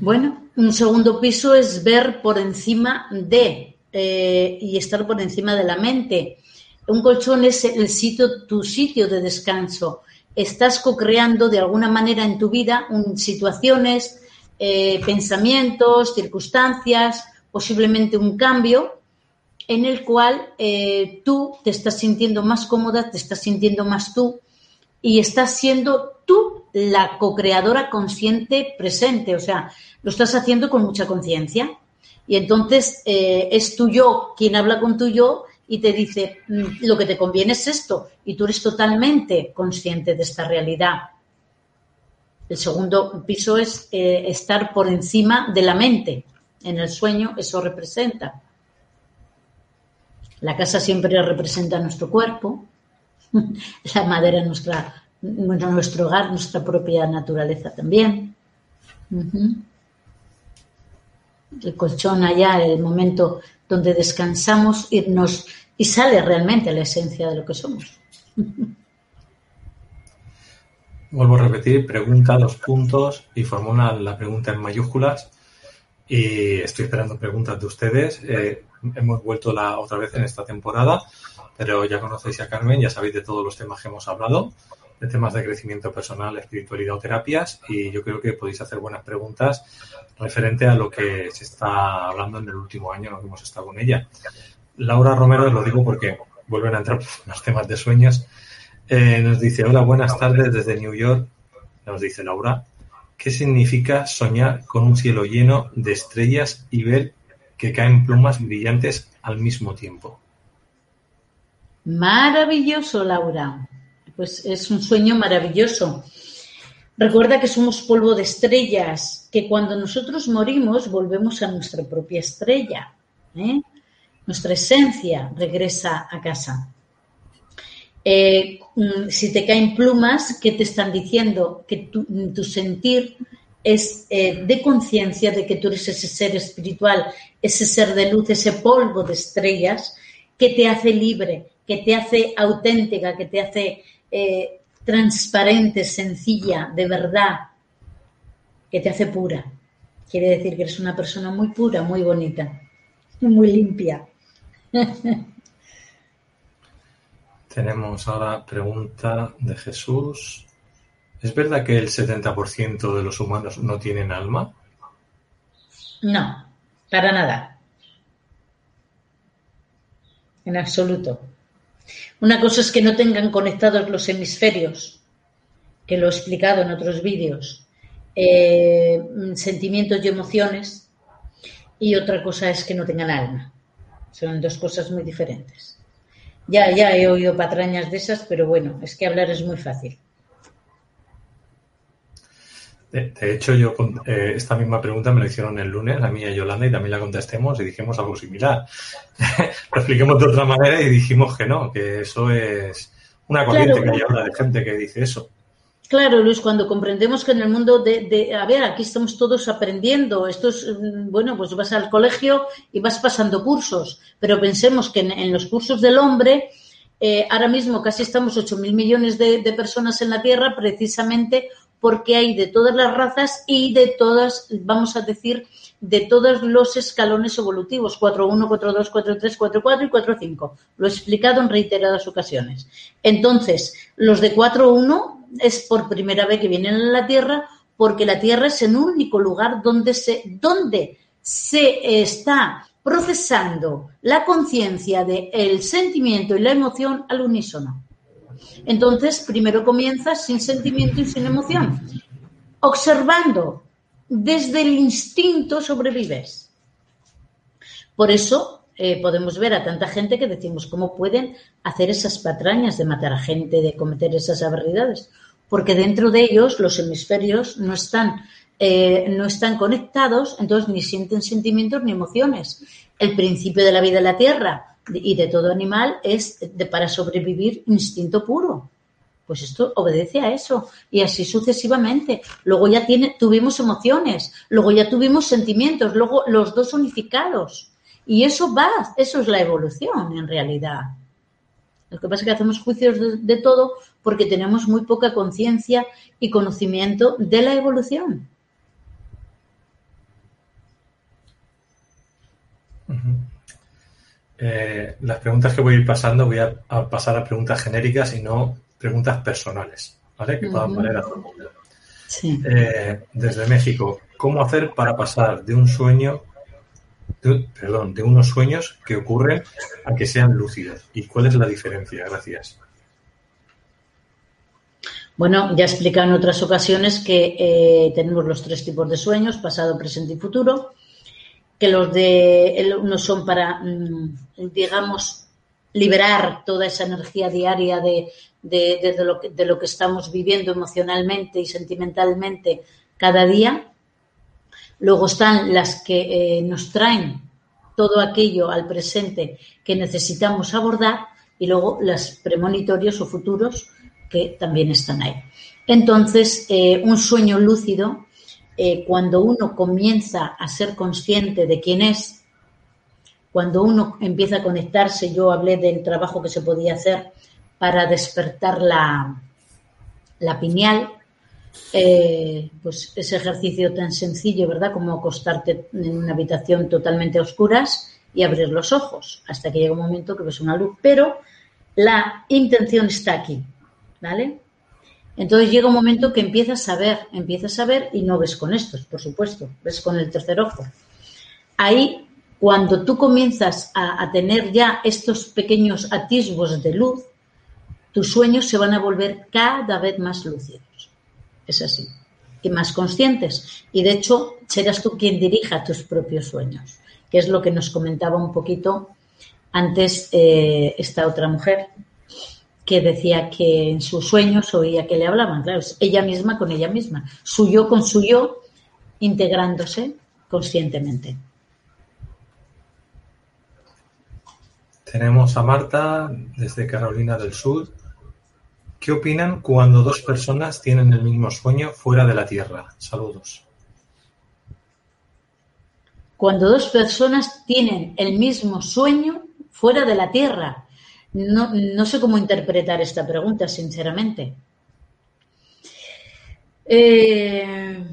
Bueno, un segundo piso es ver por encima de eh, y estar por encima de la mente. Un colchón es el sitio, tu sitio de descanso. Estás co-creando de alguna manera en tu vida situaciones, eh, pensamientos, circunstancias, posiblemente un cambio en el cual eh, tú te estás sintiendo más cómoda, te estás sintiendo más tú y estás siendo tú la co-creadora consciente presente, o sea, lo estás haciendo con mucha conciencia. Y entonces eh, es tu yo quien habla con tu yo y te dice, mm, lo que te conviene es esto, y tú eres totalmente consciente de esta realidad. El segundo piso es eh, estar por encima de la mente, en el sueño eso representa. La casa siempre representa nuestro cuerpo, la madera nuestra, nuestro hogar, nuestra propia naturaleza también. El colchón allá, el momento donde descansamos irnos, y sale realmente la esencia de lo que somos. Vuelvo a repetir, pregunta, dos puntos y formula la pregunta en mayúsculas y estoy esperando preguntas de ustedes. Eh, hemos vuelto la otra vez en esta temporada, pero ya conocéis a Carmen, ya sabéis de todos los temas que hemos hablado, de temas de crecimiento personal, espiritualidad o terapias, y yo creo que podéis hacer buenas preguntas referente a lo que se está hablando en el último año en que hemos estado con ella. Laura Romero, lo digo porque vuelven a entrar los temas de sueños, eh, nos dice, hola, buenas tardes desde New York, nos dice Laura, ¿Qué significa soñar con un cielo lleno de estrellas y ver que caen plumas brillantes al mismo tiempo? Maravilloso, Laura. Pues es un sueño maravilloso. Recuerda que somos polvo de estrellas, que cuando nosotros morimos volvemos a nuestra propia estrella. ¿eh? nuestra esencia regresa a casa. Eh, mm, si te caen plumas, ¿qué te están diciendo? Que tu, sentir es eh, de conciencia de que tú eres ese ser espiritual, ese ser de luz, ese polvo de estrellas que te hace libre, que te hace auténtica, que te hace eh, transparente, sencilla, de verdad, que te hace pura. Quiere decir que eres una persona muy pura, muy bonita, muy limpia. Tenemos ahora pregunta de Jesús. ¿Es verdad que el 70% de los humanos no tienen alma? No, para nada. En absoluto. Una cosa es que no tengan conectados los hemisferios, que lo he explicado en otros vídeos, eh, sentimientos y emociones, y otra cosa es que no tengan alma. Son dos cosas muy diferentes. Ya, ya he oído patrañas de esas, pero bueno, es que hablar es muy fácil. De, hecho, yo eh, esta misma pregunta me la hicieron el lunes a mí y a Yolanda y también la contestemos y dijimos algo similar. lo expliquemos de otra manera y dijimos que no, que eso es una corriente que hay ahora de gente que dice eso. Claro, Luis, cuando comprendemos que en el mundo de, a ver, aquí estamos todos aprendiendo, esto es, mm, bueno, pues vas al colegio y vas pasando cursos, pero pensemos que en, los cursos del hombre, eh, ahora mismo casi estamos 8.000 millones de, de, personas en la Tierra precisamente porque hay de todas las razas y de todas, vamos a decir, de todos los escalones evolutivos, 4.1, 4.2, 4.3, 4.4 y 4.5. Lo he explicado en reiteradas ocasiones. Entonces, los de 4.1 es por primera vez que vienen a la Tierra porque la Tierra es el único lugar donde se, donde se está procesando la conciencia del sentimiento y la emoción al unísono. Entonces, primero comienzas sin sentimiento y sin emoción, observando. Desde el instinto sobrevives. Por eso eh, podemos ver a tanta gente que decimos, ¿cómo pueden hacer esas patrañas de matar a gente, de cometer esas aberridades? Porque dentro de ellos los hemisferios no están, eh, no están conectados, entonces ni sienten sentimientos ni emociones. El principio de la vida en la Tierra y de todo animal es de, para sobrevivir instinto puro. Pues esto obedece a eso y así sucesivamente. Luego ya tiene, tuvimos emociones, luego ya tuvimos sentimientos, luego los dos unificados. Y eso va, eso es la evolución en realidad. Lo que pasa es que hacemos juicios de, todo porque tenemos muy poca conciencia y conocimiento de la evolución. Eh, las preguntas que voy a ir pasando voy a, pasar a preguntas genéricas y no preguntas personales, ¿vale? Que puedan valer a todo el mundo. Eh, desde México, ¿cómo hacer para pasar de un sueño perdón, de unos sueños que ocurren a que sean lúcidos. ¿Y cuál es la diferencia? Gracias. Bueno, ya he explicado en otras ocasiones que eh, tenemos los tres tipos de sueños, pasado, presente y futuro, que los de unos son para, mm, digamos, liberar toda esa energía diaria de, lo que, de lo que estamos viviendo emocionalmente y sentimentalmente cada día Luego están las que eh, nos traen todo aquello al presente que necesitamos abordar y luego las premonitorios o futuros que también están ahí. Entonces, eh, un sueño lúcido, eh, cuando uno comienza a ser consciente de quién es, cuando uno empieza a conectarse, yo hablé del trabajo que se podía hacer para despertar la, la pineal, eh, pues ese ejercicio tan sencillo, ¿verdad? Como acostarte en una habitación totalmente a oscuras y abrir los ojos hasta que llega un momento que ves una luz. Pero la intención está aquí, ¿vale? Entonces llega un momento que empiezas a ver, empiezas a ver y no ves con estos, por supuesto, ves con el tercer ojo. Ahí, cuando tú comienzas a, tener ya estos pequeños atisbos de luz, tus sueños se van a volver cada vez más lúcidos. Es así. Y más conscientes. Y de hecho, serás tú quien dirija tus propios sueños, que es lo que nos comentaba un poquito antes eh, esta otra mujer, que decía que en sus sueños oía que le hablaban. Claro, es ella misma con ella misma. Su yo con su yo, integrándose conscientemente. Tenemos a Marta desde Carolina del Sur. ¿Qué opinan cuando dos personas tienen el mismo sueño fuera de la Tierra? Saludos. Cuando dos personas tienen el mismo sueño fuera de la Tierra. No, sé cómo interpretar esta pregunta, sinceramente. Eh,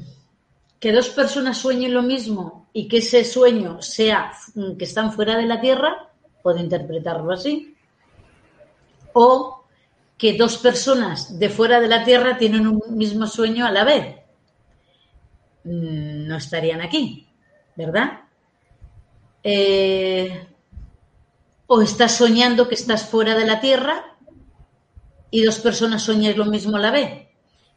que dos personas sueñen lo mismo y que ese sueño sea que están fuera de la Tierra, puedo interpretarlo así. O que dos personas de fuera de la Tierra tienen un mismo sueño a la vez. Mm, no estarían aquí, ¿verdad? Eh, o estás soñando que estás fuera de la Tierra y dos personas sueñan lo mismo a la vez.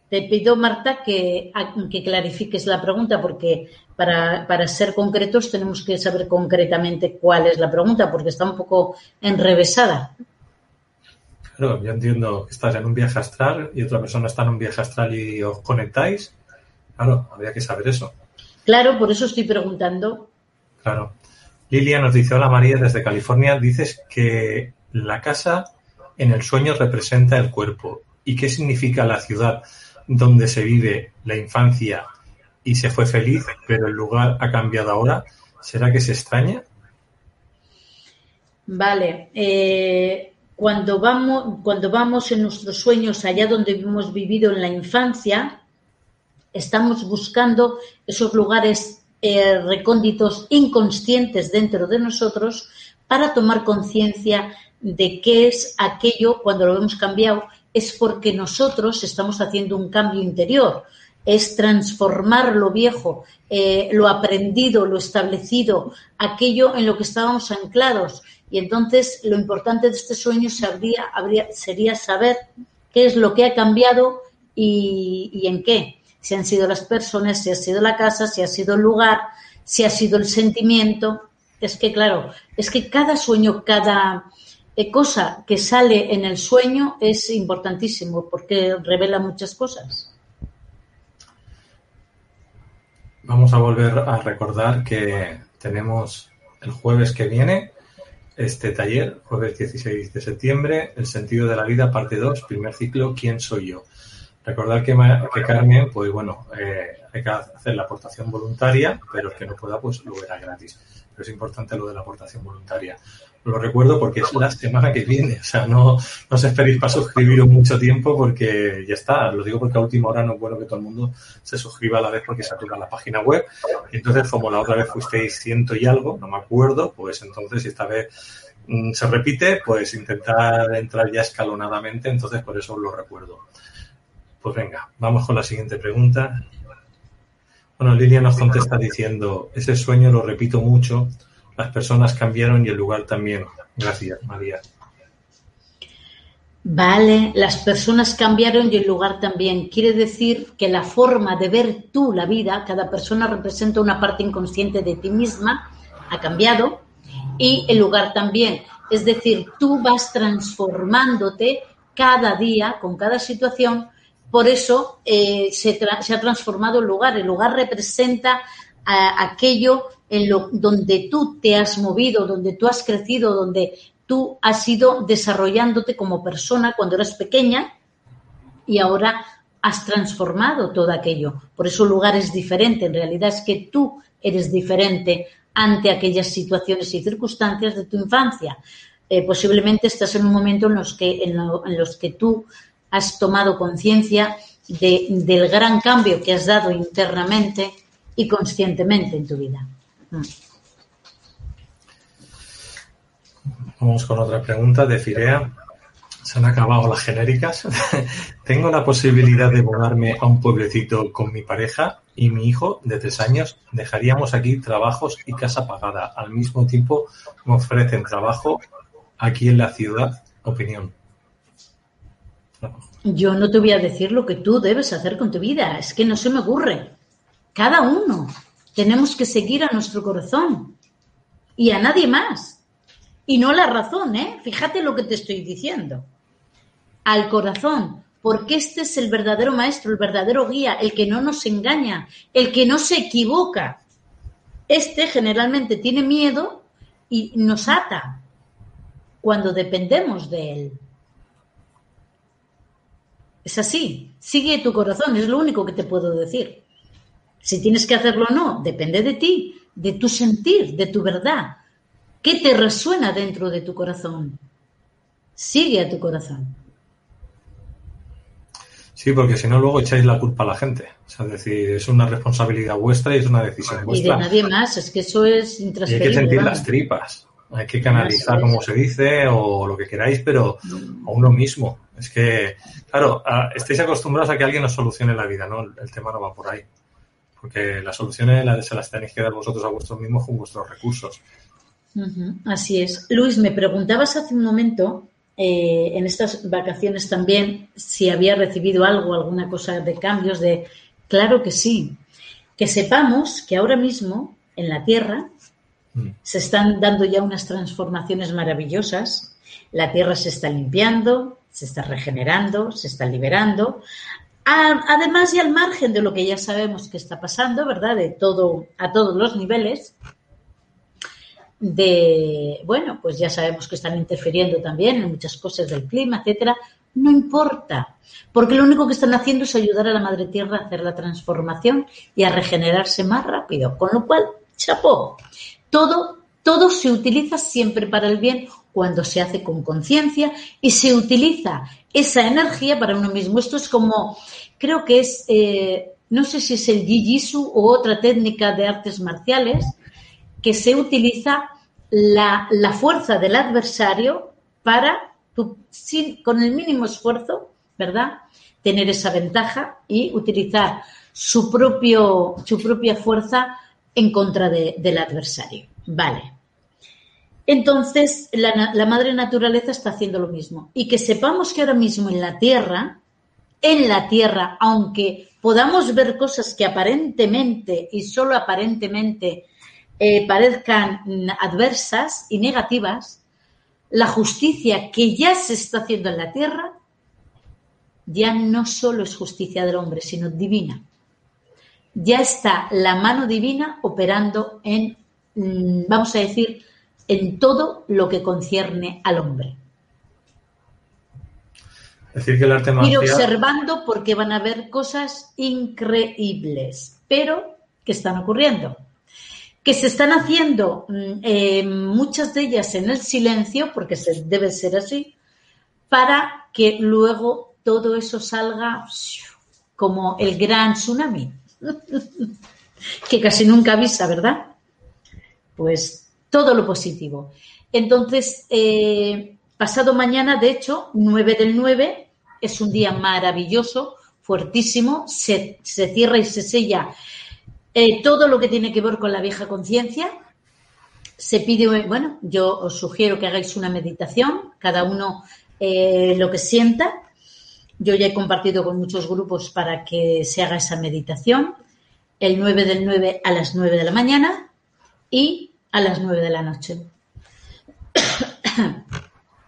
Te pido, Marta, que, que clarifiques la pregunta porque para, para, ser concretos tenemos que saber concretamente cuál es la pregunta porque está un poco enrevesada. Claro, yo entiendo que estás en un viaje astral y otra persona está en un viaje astral y os conectáis. Claro, habría que saber eso. Claro, por eso estoy preguntando. Claro. Lilia nos dice, hola María desde California, dices que la casa en el sueño representa el cuerpo. ¿Y qué significa la ciudad donde se vive la infancia y se fue feliz, pero el lugar ha cambiado ahora? ¿Será que se extraña? Vale. Eh, cuando, vamos, cuando vamos en nuestros sueños allá donde hemos vivido en la infancia, estamos buscando esos lugares eh, recónditos inconscientes dentro de nosotros para tomar conciencia de qué es aquello cuando lo hemos cambiado, es porque nosotros estamos haciendo un cambio interior, es transformar lo viejo, eh, lo aprendido, lo establecido, aquello en lo que estábamos anclados. Y entonces lo importante de este sueño habría, sería saber qué es lo que ha cambiado y en qué si han sido las personas, si ha sido la casa, si ha sido el lugar, si ha sido el sentimiento. Es que, claro, es que cada sueño, cada eh, cosa que sale en el sueño es importantísimo porque revela muchas cosas. Vamos a volver a recordar que tenemos el jueves que viene este taller, jueves 16 de septiembre, El sentido de la vida, parte 2, primer ciclo, ¿Quién soy yo? Recordar que, Carmen, pues bueno, eh, hay que hacer la aportación voluntaria, pero el que no pueda, pues lo verá gratis. Pero es importante lo de la aportación voluntaria. Lo recuerdo porque es la semana que viene, o sea, no, no os esperéis para suscribiros mucho tiempo porque ya está. Lo digo porque a última hora no es bueno que todo el mundo se suscriba a la vez porque se satura la página web. entonces, como la otra vez fuisteis ciento y algo, no me acuerdo, pues entonces esta vez mm, se repite, pues intentar entrar ya escalonadamente, entonces por eso os lo recuerdo. Pues venga, vamos con la siguiente pregunta. Bueno, Lilia nos contesta diciendo, ese sueño lo repito mucho, las personas cambiaron y el lugar también. Gracias, María. Vale, las personas cambiaron y el lugar también. Quiere decir que la forma de ver tú la vida, cada persona representa una parte inconsciente de ti misma, ha cambiado y el lugar también. Es decir, tú vas transformándote cada día con cada situación por eso eh, se, ha transformado el lugar. El lugar representa aquello en lo, donde tú te has movido, donde tú has crecido, donde tú has ido desarrollándote como persona cuando eras pequeña y ahora has transformado todo aquello. Por eso el lugar es diferente. En realidad es que tú eres diferente ante aquellas situaciones y circunstancias de tu infancia. Eh, posiblemente estás en un momento en los que, en los que tú has tomado conciencia de, del gran cambio que has dado internamente y conscientemente en tu vida. Mm. Vamos con otra pregunta de Firea. Se han acabado las genéricas. Tengo la posibilidad de mudarme a un pueblecito con mi pareja y mi hijo de tres años. Dejaríamos aquí trabajos y casa pagada. Al mismo tiempo me ofrecen trabajo aquí en la ciudad. Opinión. Yo no te voy a decir lo que tú debes hacer con tu vida, es que no se me ocurre. Cada uno tenemos que seguir a nuestro corazón y a nadie más. Y no la razón, ¿eh? Fíjate lo que te estoy diciendo. Al corazón, porque este es el verdadero maestro, el verdadero guía, el que no nos engaña, el que no se equivoca. Este generalmente tiene miedo y nos ata cuando dependemos de Él. Es así, sigue tu corazón, es lo único que te puedo decir. Si tienes que hacerlo o no, depende de ti, de tu sentir, de tu verdad. ¿Qué te resuena dentro de tu corazón? Sigue a tu corazón. Sí, porque si no, luego echáis la culpa a la gente. es decir, es una responsabilidad vuestra y es una decisión vuestra. Y de nadie más, es que eso es intransferible. Y hay que sentir las tripas, hay que canalizar, como se dice, o lo que queráis, pero a uno mismo. Es que, claro, estáis acostumbrados a que alguien os solucione la vida, ¿no? El tema no va por ahí. Porque las soluciones se las tenéis que dar vosotros a vosotros mismos con vuestros recursos. Así es. Luis, me preguntabas hace un momento, eh, en estas vacaciones también, si había recibido algo, alguna cosa de cambios, de... Claro que sí. Que sepamos que ahora mismo en la Tierra mm. se están dando ya unas transformaciones maravillosas. La Tierra se está limpiando, se está regenerando, se está liberando. Además, y al margen de lo que ya sabemos que está pasando, ¿verdad? De todo, a todos los niveles, de, bueno, pues ya sabemos que están interfiriendo también en muchas cosas del clima, etcétera. No importa, porque lo único que están haciendo es ayudar a la Madre Tierra a hacer la transformación y a regenerarse más rápido. Con lo cual, chapó. Todo, todo se utiliza siempre para el bien cuando se hace con conciencia y se utiliza esa energía para uno mismo. Esto es como, creo que es, eh, no sé si es el Jiu-Jitsu o otra técnica de artes marciales, que se utiliza la, fuerza del adversario para, con el mínimo esfuerzo, ¿verdad?, tener esa ventaja y utilizar su, propio, su propia fuerza en contra del adversario. Vale. Entonces, la, madre naturaleza está haciendo lo mismo. Y que sepamos que ahora mismo en la Tierra, en la Tierra, aunque podamos ver cosas que aparentemente y solo aparentemente eh, parezcan adversas y negativas, la justicia que ya se está haciendo en la Tierra ya no solo es justicia del hombre, sino divina. Ya está la mano divina operando en, mm, vamos a decir, en todo lo que concierne al hombre. decir que el arte Ir observando porque van a haber cosas increíbles, pero que están ocurriendo. Que se están haciendo mm, eh, muchas de ellas en el silencio, porque se, debe ser así, para que luego todo eso salga como el gran tsunami, que casi nunca avisa, ¿verdad? Pues todo lo positivo. Entonces, eh, pasado mañana, de hecho, 9 del 9, es un día maravilloso, fuertísimo, se, cierra y se sella eh, todo lo que tiene que ver con la vieja conciencia. Se pide, bueno, yo os sugiero que hagáis una meditación, cada uno eh, lo que sienta. Yo ya he compartido con muchos grupos para que se haga esa meditación, el 9 del 9 a las 9 de la mañana y a las nueve de la noche.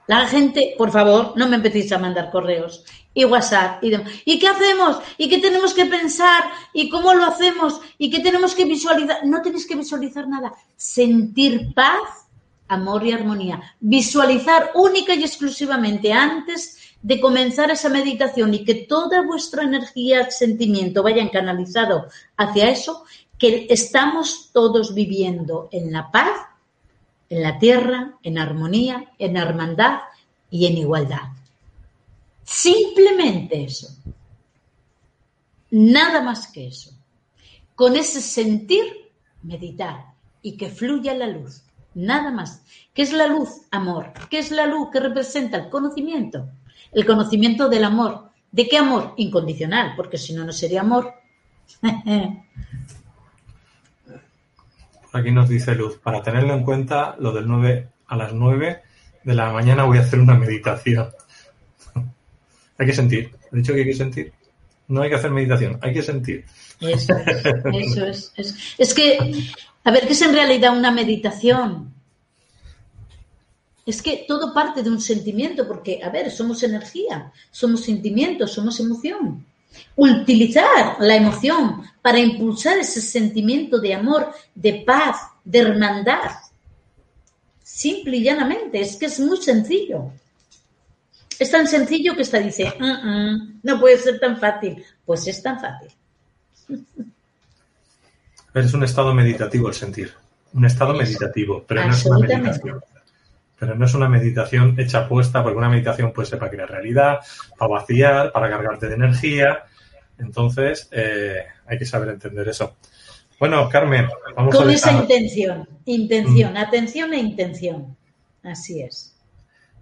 La gente, por favor, no me empecéis a mandar correos y WhatsApp y demás. ¿Y qué hacemos? ¿Y qué tenemos que pensar? ¿Y cómo lo hacemos? ¿Y qué tenemos que visualizar? No tenéis que visualizar nada. Sentir paz, amor y armonía. Visualizar única y exclusivamente antes de comenzar esa meditación y que toda vuestra energía, sentimiento vayan canalizado hacia eso que estamos todos viviendo en la paz, en la tierra, en armonía, en hermandad y en igualdad. Simplemente eso. Nada más que eso. Con ese sentir, meditar y que fluya la luz. Nada más. ¿Qué es la luz? Amor. ¿Qué es la luz que representa el conocimiento? El conocimiento del amor. ¿De qué amor? Incondicional, porque si no, no sería amor. Aquí nos dice Luz, para tenerlo en cuenta, lo del 9 a las 9 de la mañana voy a hacer una meditación. hay que sentir. He dicho que hay que sentir. No hay que hacer meditación, hay que sentir. Eso es, eso es, es. que, a ver, ¿qué es en realidad una meditación? Es que todo parte de un sentimiento, porque, a ver, somos energía, somos sentimientos, somos emoción utilizar la emoción para impulsar ese sentimiento de amor, de paz, de hermandad. simple y llanamente, es que es muy sencillo. Es tan sencillo que esta dice, "Mm, mm, no puede ser tan fácil. Pues es tan fácil. Es un estado meditativo el sentir. Un estado meditativo, pero no es una meditación. Pero no es una meditación hecha puesta, porque una meditación puede ser para crear realidad, para vaciar, para cargarte de energía. Entonces, eh, hay que saber entender eso. Bueno, Carmen, vamos a Con esa dejar- intención, intención, atención e intención. Así es.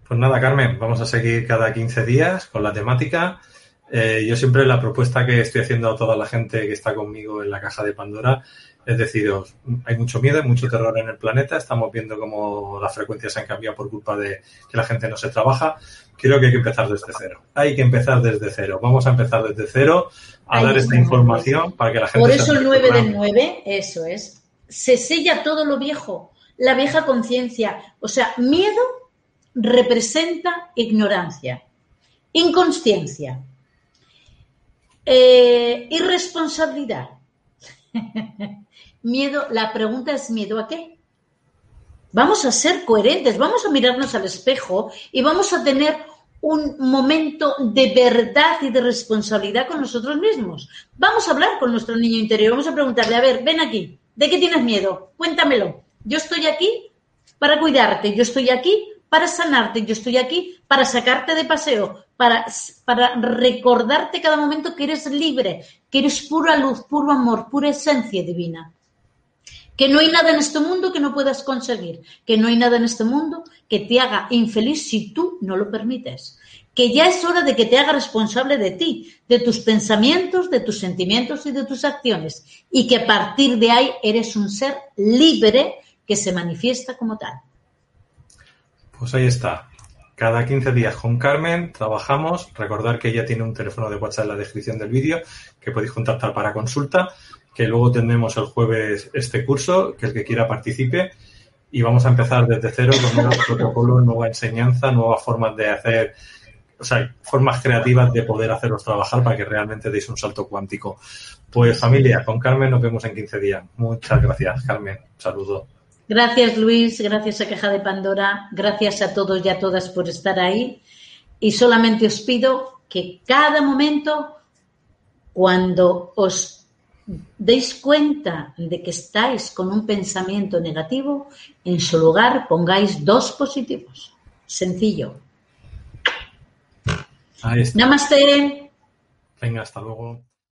Pues nada, Carmen, vamos a seguir cada 15 días con la temática. Eh, yo siempre la propuesta que estoy haciendo a toda la gente que está conmigo en la caja de Pandora es deciros, hay mucho miedo, hay mucho terror en el planeta, estamos viendo cómo las frecuencias se han cambiado por culpa de que la gente no se trabaja. Creo que hay que empezar desde cero. Hay que empezar desde cero. Vamos a empezar desde cero a dar esta información para que la gente Por eso el acerque 9 del más. 9, eso es. Se sella todo lo viejo, la vieja conciencia. O sea, miedo representa ignorancia, inconsciencia, eh, irresponsabilidad. miedo, la pregunta es miedo a qué? Vamos a ser coherentes, vamos a mirarnos al espejo y vamos a tener un momento de verdad y de responsabilidad con nosotros mismos. Vamos a hablar con nuestro niño interior, vamos a preguntarle, a ver, ven aquí, ¿de qué tienes miedo? Cuéntamelo. Yo estoy aquí para cuidarte, yo estoy aquí para sanarte, yo estoy aquí para sacarte de paseo, para, para recordarte cada momento que eres libre, que eres pura luz, puro amor, pura esencia divina. Que no hay nada en este mundo que no puedas conseguir, que no hay nada en este mundo que te haga infeliz si tú no lo permites, que ya es hora de que te haga responsable de ti, de tus pensamientos, de tus sentimientos y de tus acciones, y que a partir de ahí eres un ser libre que se manifiesta como tal. Pues ahí está. Cada 15 días con Carmen trabajamos. Recordar que ella tiene un teléfono de WhatsApp en la descripción del vídeo que podéis contactar para consulta. Que luego tendremos el jueves este curso, que el que quiera participe. Y vamos a empezar desde cero con nuevos protocolos, nueva enseñanza, nuevas formas de hacer, o sea, formas creativas de poder haceros trabajar para que realmente deis un salto cuántico. Pues familia, con Carmen nos vemos en 15 días. Muchas gracias, Carmen. Un saludo. Gracias Luis, gracias a Caja de Pandora, gracias a todos y a todas por estar ahí. Y solamente os pido que cada momento, cuando os deis cuenta de que estáis con un pensamiento negativo, en su lugar pongáis dos positivos. Sencillo. Ahí está. Namaste. Venga, hasta luego.